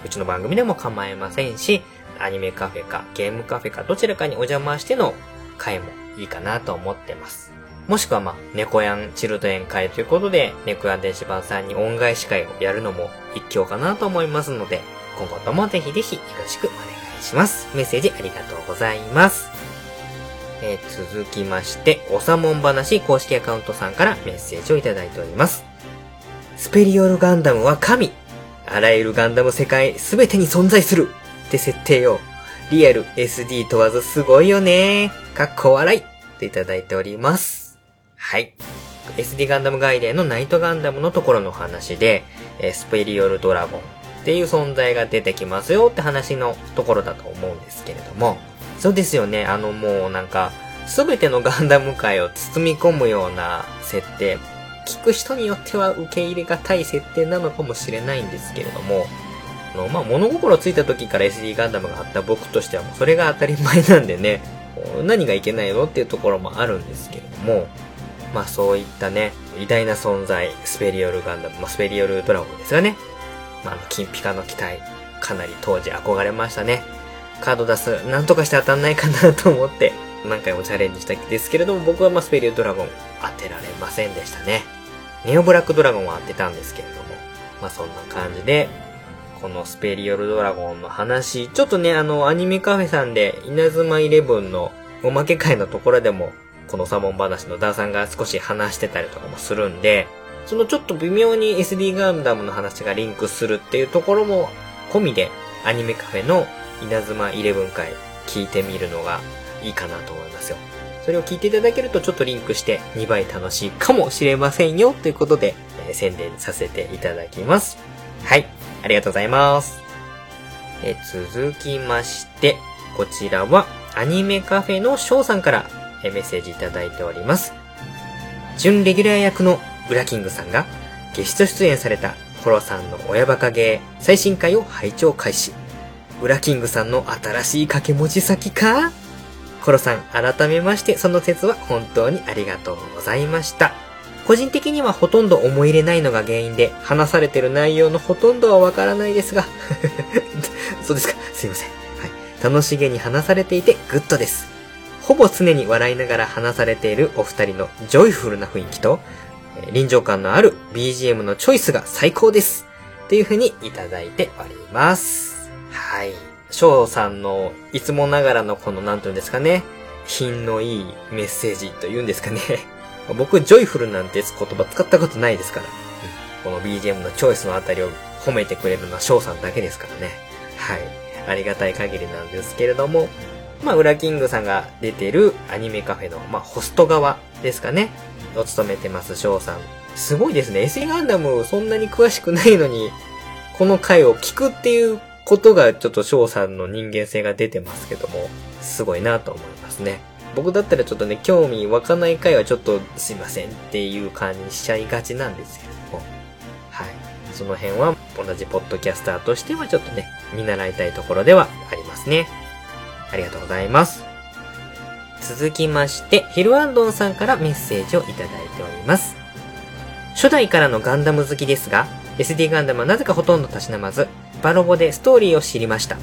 うちの番組でも構いませんし、アニメカフェかゲームカフェかどちらかにお邪魔しての会もいいかなと思ってます。もしくはまあ、猫やんチルド園会ということで、猫やん電子版さんに恩返し会をやるのも一興かなと思いますので、今後ともぜひぜひよろしくお願いします。メッセージありがとうございます。えー、続きまして、おさもん話公式アカウントさんからメッセージをいただいております。スペリオルガンダムは神あらゆるガンダム世界すべてに存在するって設定よ。リアル SD 問わずすごいよねかっこ笑いっていただいております。はい。SD ガンダムガイデンのナイトガンダムのところの話で、えスペリオルドラゴンっていう存在が出てきますよって話のところだと思うんですけれども、そうですよね。あのもうなんか、すべてのガンダム界を包み込むような設定。聞く人によっては受け入れがたい設定なのかもしれないんですけれども、の、まあ、物心ついた時から SD ガンダムがあった僕としてはもうそれが当たり前なんでね、何がいけないの？っていうところもあるんですけれども、まあそういったね、偉大な存在、スペリオルガンダム、まあスペリオルドラゴンですがね、まあ、あの、金ピカの機体、かなり当時憧れましたね。カード出す、なんとかして当たんないかなと思って、何回もチャレンジしたんですけれども、僕はまあスペリオルドラゴン当てられませんでしたね。ネオブラックドラゴンは当てたんですけれども、まあそんな感じで、このスペリオルドラゴンの話、ちょっとね、あの、アニメカフェさんで、稲妻イレブンのおまけ会のところでも、このサモン話のダーさんが少し話してたりとかもするんで、そのちょっと微妙に SD ガンダムの話がリンクするっていうところも込みで、アニメカフェの稲妻イレブン会聞いてみるのがいいかなと思いますよ。それを聞いていただけるとちょっとリンクして2倍楽しいかもしれませんよということで、えー、宣伝させていただきます。はい。ありがとうございます。え続きまして、こちらはアニメカフェの翔さんからメッセージいただいております。準レギュラー役のウラキングさんがゲスト出演されたコロさんの親バカゲー最新回を拝聴開始。ウラキングさんの新しい掛け文字先か？コロさん、改めましてその説は本当にありがとうございました。個人的にはほとんど思い入れないのが原因で、話されてる内容のほとんどはわからないですが [LAUGHS] そうですか。すいません。はい。楽しげに話されていてグッドです。ほぼ常に笑いながら話されているお二人の joyful な雰囲気と、臨場感のある BGM のチョイスが最高です。という風にいただいております。はい。翔さんのいつもながらのこのなんていうんですかね、品のいいメッセージというんですかね。僕、 joyful なんて言葉使ったことないですから。この BGM のチョイスのあたりを褒めてくれるのは翔さんだけですからね。はい。ありがたい限りなんですけれども、まあ、ウラキングさんが出てるアニメカフェの、まあ、ホスト側ですかね。を務めてます翔さん。すごいですね。SE ガンダムそんなに詳しくないのに、この回を聞くっていうことがちょっと翔さんの人間性が出てますけども、すごいなと思いますね。僕だったらちょっとね、興味湧かない回はちょっとすいませんっていう感じにしちゃいがちなんですけども、はい。その辺は同じポッドキャスターとしてはちょっとね、見習いたいところではありますね。ありがとうございます。続きまして、ヒルアンドンさんからメッセージをいただいております。初代からのガンダム好きですが、SD ガンダムはなぜかほとんどたしなまず、バロボでストーリーを知りました。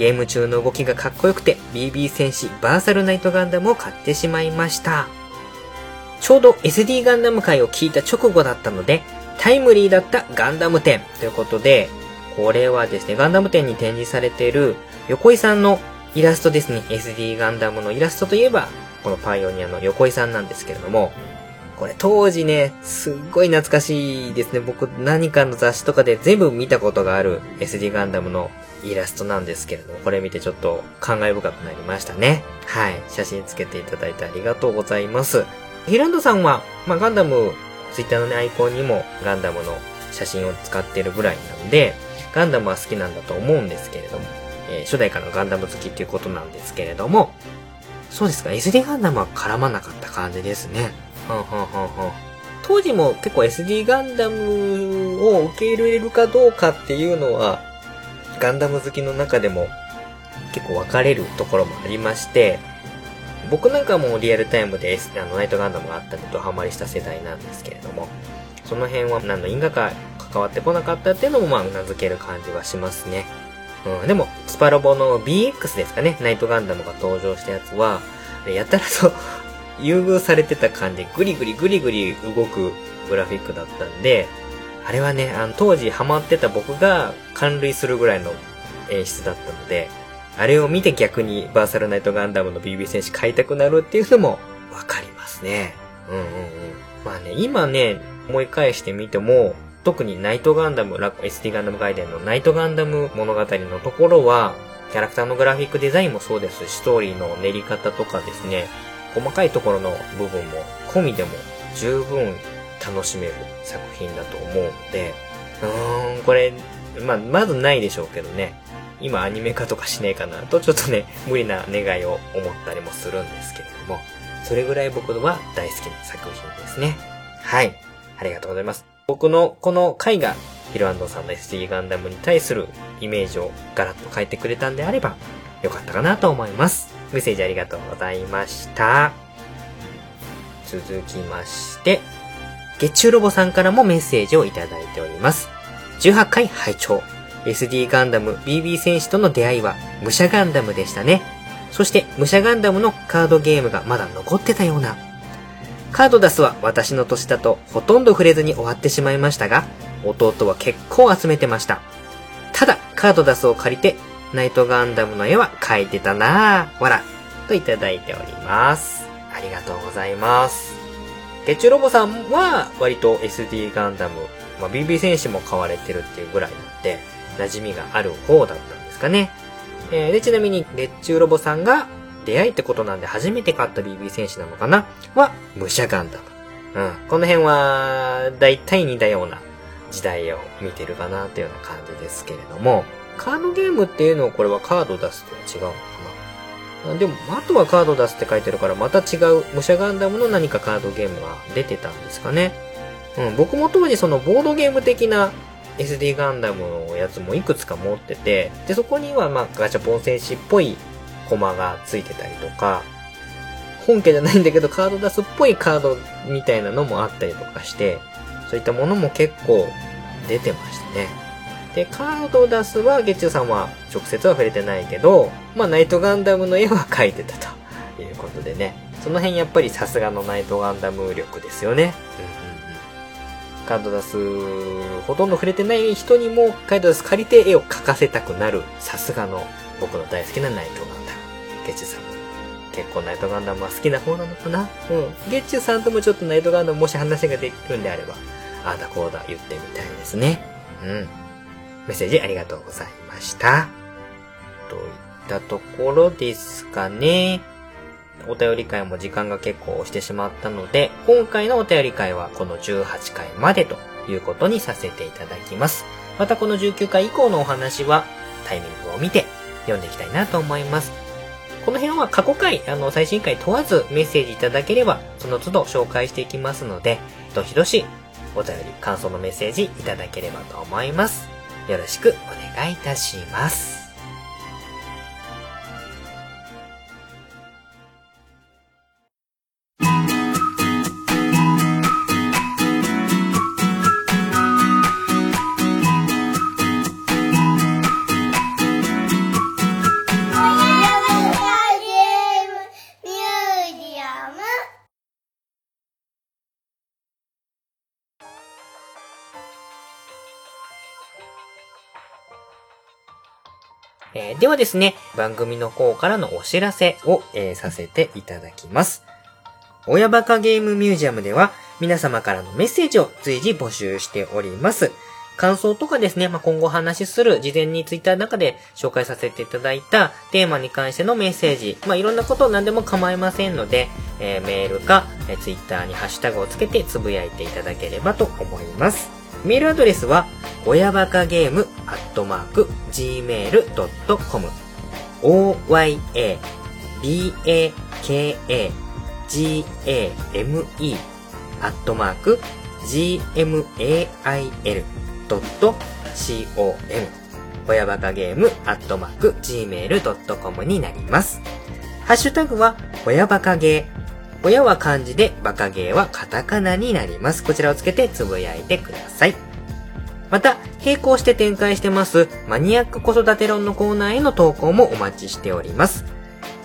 ゲーム中の動きがかっこよくて、BB 戦士バーサルナイトガンダムを買ってしまいました。ちょうど SD ガンダム界を聞いた直後だったので、タイムリーだったガンダム展ということで、これはですね、ガンダム展に展示されている横井さんのイラストですね。SD ガンダムのイラストといえば、このパイオニアの横井さんなんですけれども、これ当時ね、すっごい懐かしいですね。僕何かの雑誌とかで全部見たことがある SD ガンダムのイラストなんですけれども、これ見てちょっと感慨深くなりましたね。はい。写真つけていただいてありがとうございます。ヒランドさんは、まあ、ガンダムツイッターのね、アイコンにもガンダムの写真を使ってるぐらいなんで、ガンダムは好きなんだと思うんですけれども、えー、初代からのガンダム好きっていうことなんですけれども、そうですか、SD ガンダムは絡まなかった感じですね。はんはんはんはん。当時も結構 SD ガンダムを受け入れるかどうかっていうのは、ガンダム好きの中でも結構分かれるところもありまして、僕なんかもリアルタイムで、S、あのナイトガンダムがあったのとハマりした世代なんですけれども、その辺は何の因果か関わってこなかったっていうのもまあ頷ける感じはしますね。うん、でも、スパロボの BX ですかね、ナイトガンダムが登場したやつは、やたらと優遇されてた感じ、ぐりぐりぐりぐり動くグラフィックだったんで、あれはね、あの、当時ハマってた僕が感涙するぐらいの演出だったので、あれを見て逆にバーサルナイトガンダムの BB 戦士買いたくなるっていうのもわかりますね。うんうんうん。まあね、今ね、思い返してみても、特にナイトガンダム、SD ガンダムガイデンのナイトガンダム物語のところは、キャラクターのグラフィックデザインもそうですし、ストーリーの練り方とかですね、細かいところの部分も込みでも十分楽しめる作品だと思うので、うーん、これ、まあ、まずないでしょうけどね。今アニメ化とかしねえかなと、ちょっとね、[LAUGHS] 無理な願いを思ったりもするんですけれども、それぐらい僕は大好きな作品ですね。はい。ありがとうございます。僕のこの回が、ヒロアンドさんの SD ガンダムに対するイメージをガラッと変えてくれたんであれば、よかったかなと思います。メッセージありがとうございました。続きまして、月中ロボさんからもメッセージをいただいております。18回拝聴 SD ガンダム BB 戦士との出会いは武者ガンダムでしたね。そして武者ガンダムのカードゲームがまだ残ってたような。カードダスは私の年だとほとんど触れずに終わってしまいましたが、弟は結構集めてました。ただ、カードダスを借りてナイトガンダムの絵は描いてたなぁ。わら。といただいております。ありがとうございます。月中ロボさんは割と SD ガンダム、まあ、BB 戦士も買われてるっていうぐらいなんで、馴染みがある方だったんですかね。えー、で、ちなみに月中ロボさんが出会いってことなんで初めて買った BB 戦士なのかなは、武者ガンダム。うん。この辺は、大体似たような時代を見てるかなというような感じですけれども、カードゲームっていうのをこれはカード出すと違うのでも、あとはカード出すって書いてるから、また違う、武者ガンダムの何かカードゲームが出てたんですかね。うん、僕も当時そのボードゲーム的な SD ガンダムのやつもいくつか持ってて、で、そこにはまあガチャポン戦士っぽいコマがついてたりとか、本家じゃないんだけどカード出すっぽいカードみたいなのもあったりとかして、そういったものも結構出てましたね。で、カード出すは、月中さんは直接は触れてないけど、まあ、ナイトガンダムの絵は描いてたということでね。その辺やっぱりさすがのナイトガンダム力ですよね。うんうんうん。カード出す、ほとんど触れてない人にも、カード出す借りて絵を描かせたくなる、さすがの僕の大好きなナイトガンダム。月中さん。結構ナイトガンダムは好きな方なのかな？うん。月中さんともちょっとナイトガンダムもし話ができるんであれば、ああだこうだ言ってみたいですね。うん。メッセージありがとうございました。といったところですかね。お便り会も時間が結構押してしまったので、今回のお便り会はこの18回までということにさせていただきます。またこの19回以降のお話はタイミングを見て読んでいきたいなと思います。この辺は過去回、あの、最新回問わずメッセージいただければ、その都度紹介していきますので、どしどしお便り、感想のメッセージいただければと思います。よろしくお願いいたします。ではですね、番組の方からのお知らせを、えー、させていただきます。親バカゲームミュージアムでは皆様からのメッセージを随時募集しております。感想とかですね、まあ、今後話しする、事前にツイッターの中で紹介させていただいたテーマに関してのメッセージ、まあ、いろんなこと何でも構いませんので、えー、メールか、えー、ツイッターにハッシュタグをつけてつぶやいていただければと思います。メールアドレスは、親バカゲームアットマーク gmail.com oya baka game アットマーク gmail.com 親バカゲームアットマーク gmail.com になります。ハッシュタグは親バカゲー。親は漢字でバカゲーはカタカナになります。こちらをつけてつぶやいてください。また、並行して展開してますマニアック子育て論のコーナーへの投稿もお待ちしております。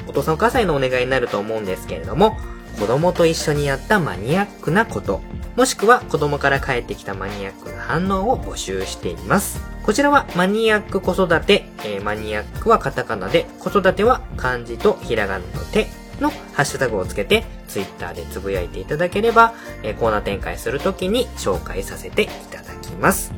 お父さんお母さんへのお願いになると思うんですけれども、子供と一緒にやったマニアックなこと、もしくは子供から返ってきたマニアックな反応を募集しています。こちらはマニアック子育て、えー、マニアックはカタカナで、子育ては漢字とひらがなの手のハッシュタグをつけて、ツイッターでつぶやいていただければ、えー、コーナー展開するときに紹介させていただきます。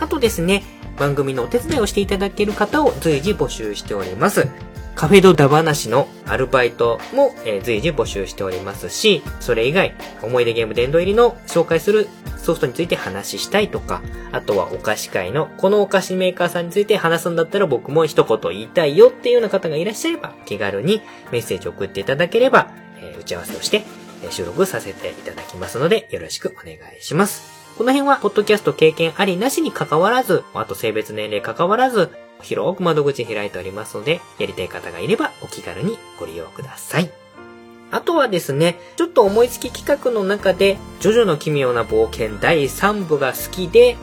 あとですね、番組のお手伝いをしていただける方を随時募集しております。カフェドダ話のアルバイトも、えー、随時募集しておりますし、それ以外、思い出ゲーム殿堂入りの紹介するソフトについて話したいとか、あとはお菓子会のこのお菓子メーカーさんについて話すんだったら僕も一言言いたいよっていうような方がいらっしゃれば、気軽にメッセージを送っていただければ、えー、打ち合わせをして、え収録させていただきますので、よろしくお願いします。この辺は、ポッドキャスト経験ありなしに関わらず、あと性別年齢関わらず、広く窓口開いておりますので、やりたい方がいればお気軽にご利用ください。あとはですね、ちょっと思いつき企画の中で、ジョジョの奇妙な冒険第3部が好きで、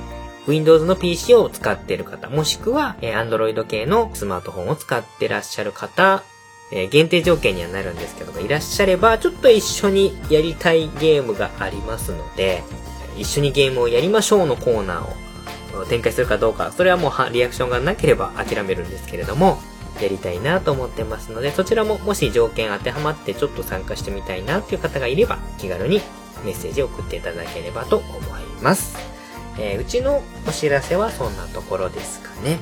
Windows の PC を使っている方、もしくは、え Android 系のスマートフォンを使ってらっしゃる方、え限定条件にはなるんですけども、いらっしゃれば、ちょっと一緒にやりたいゲームがありますので、一緒にゲームをやりましょうのコーナーを展開するかどうか、それはもうリアクションがなければ諦めるんですけれども、やりたいなと思ってますので、そちらももし条件当てはまってちょっと参加してみたいなっていう方がいれば、気軽にメッセージを送っていただければと思います。えー、うちのお知らせはそんなところですかね。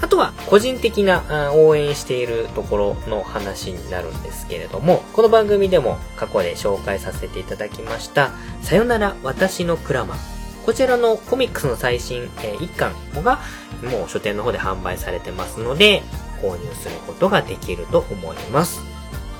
あとは、個人的な応援しているところの話になるんですけれども、この番組でも過去で紹介させていただきました、さよなら私のクラマこちらのコミックスの最新、えー、1巻がもう書店の方で販売されてますので、購入することができると思います。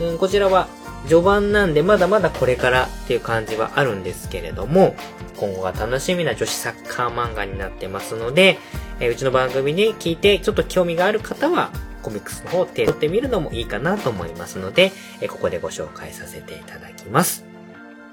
うん、こちらは序盤なんでまだまだこれからっていう感じはあるんですけれども、今後が楽しみな女子サッカー漫画になってますので、えー、うちの番組で聞いてちょっと興味がある方は、コミックスの方を手に取ってみるのもいいかなと思いますので、えー、ここでご紹介させていただきます。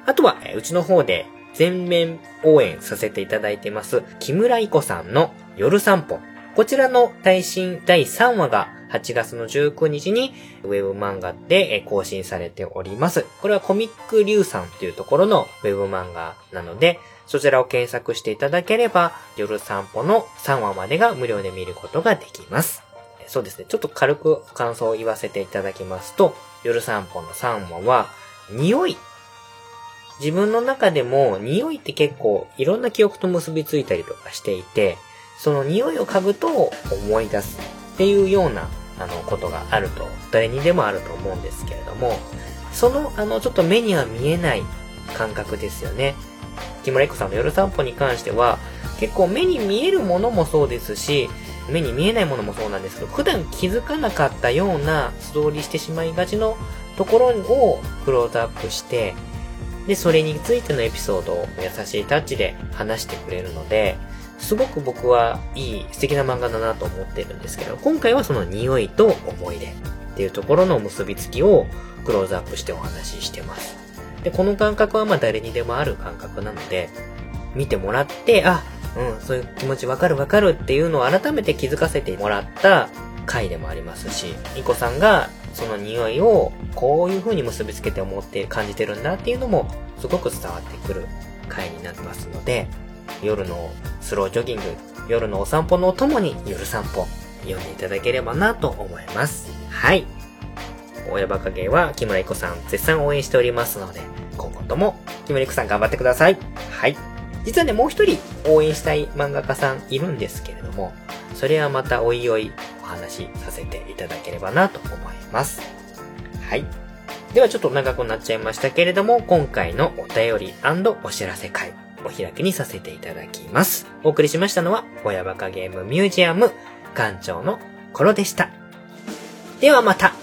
あとは、えー、うちの方で全面応援させていただいてます、木村いこさんの夜散歩。こちらの最新第3話が8月の19日にウェブ漫画で更新されております。これはコミックリュウさんというところのウェブ漫画なので、そちらを検索していただければ、夜散歩の3話までが無料で見ることができます。そうですね。ちょっと軽く感想を言わせていただきますと、夜散歩の3話は、匂い自分の中でも匂いって結構いろんな記憶と結びついたりとかしていて、その匂いを嗅ぐと思い出すっていうようなあのことがあると、誰にでもあると思うんですけれども、そのあのちょっと目には見えない感覚ですよね。木村エコさんの夜散歩に関しては、結構目に見えるものもそうですし、目に見えないものもそうなんですけど、普段気づかなかったような素通りしてしまいがちのところをクローズアップして、で、それについてのエピソードを優しいタッチで話してくれるので、すごく僕はいい素敵な漫画だなと思ってるんですけど、今回はその匂いと思い出っていうところの結びつきをクローズアップしてお話ししてます。で、この感覚はまあ誰にでもある感覚なので、見てもらって、あ、うん、そういう気持ちわかるわかるっていうのを改めて気づかせてもらった回でもありますし、ニコさんがその匂いをこういう風に結びつけて思って感じてるんだっていうのもすごく伝わってくる回になってますので、夜のスロージョギング、夜のお散歩のお供に夜散歩読んでいただければなと思います。はい。親バカゲーは木村いこさん絶賛応援しておりますので、今後とも木村いこさん頑張ってください。はい。実はね、もう一人応援したい漫画家さんいるんですけれども、それはまたおいおいお話しさせていただければなと思います。はい。ではちょっと長くなっちゃいましたけれども、今回のお便りお知らせ会、お開きにさせていただきます。お送りしましたのは、親バカゲームミュージアム館長のコロでした。ではまた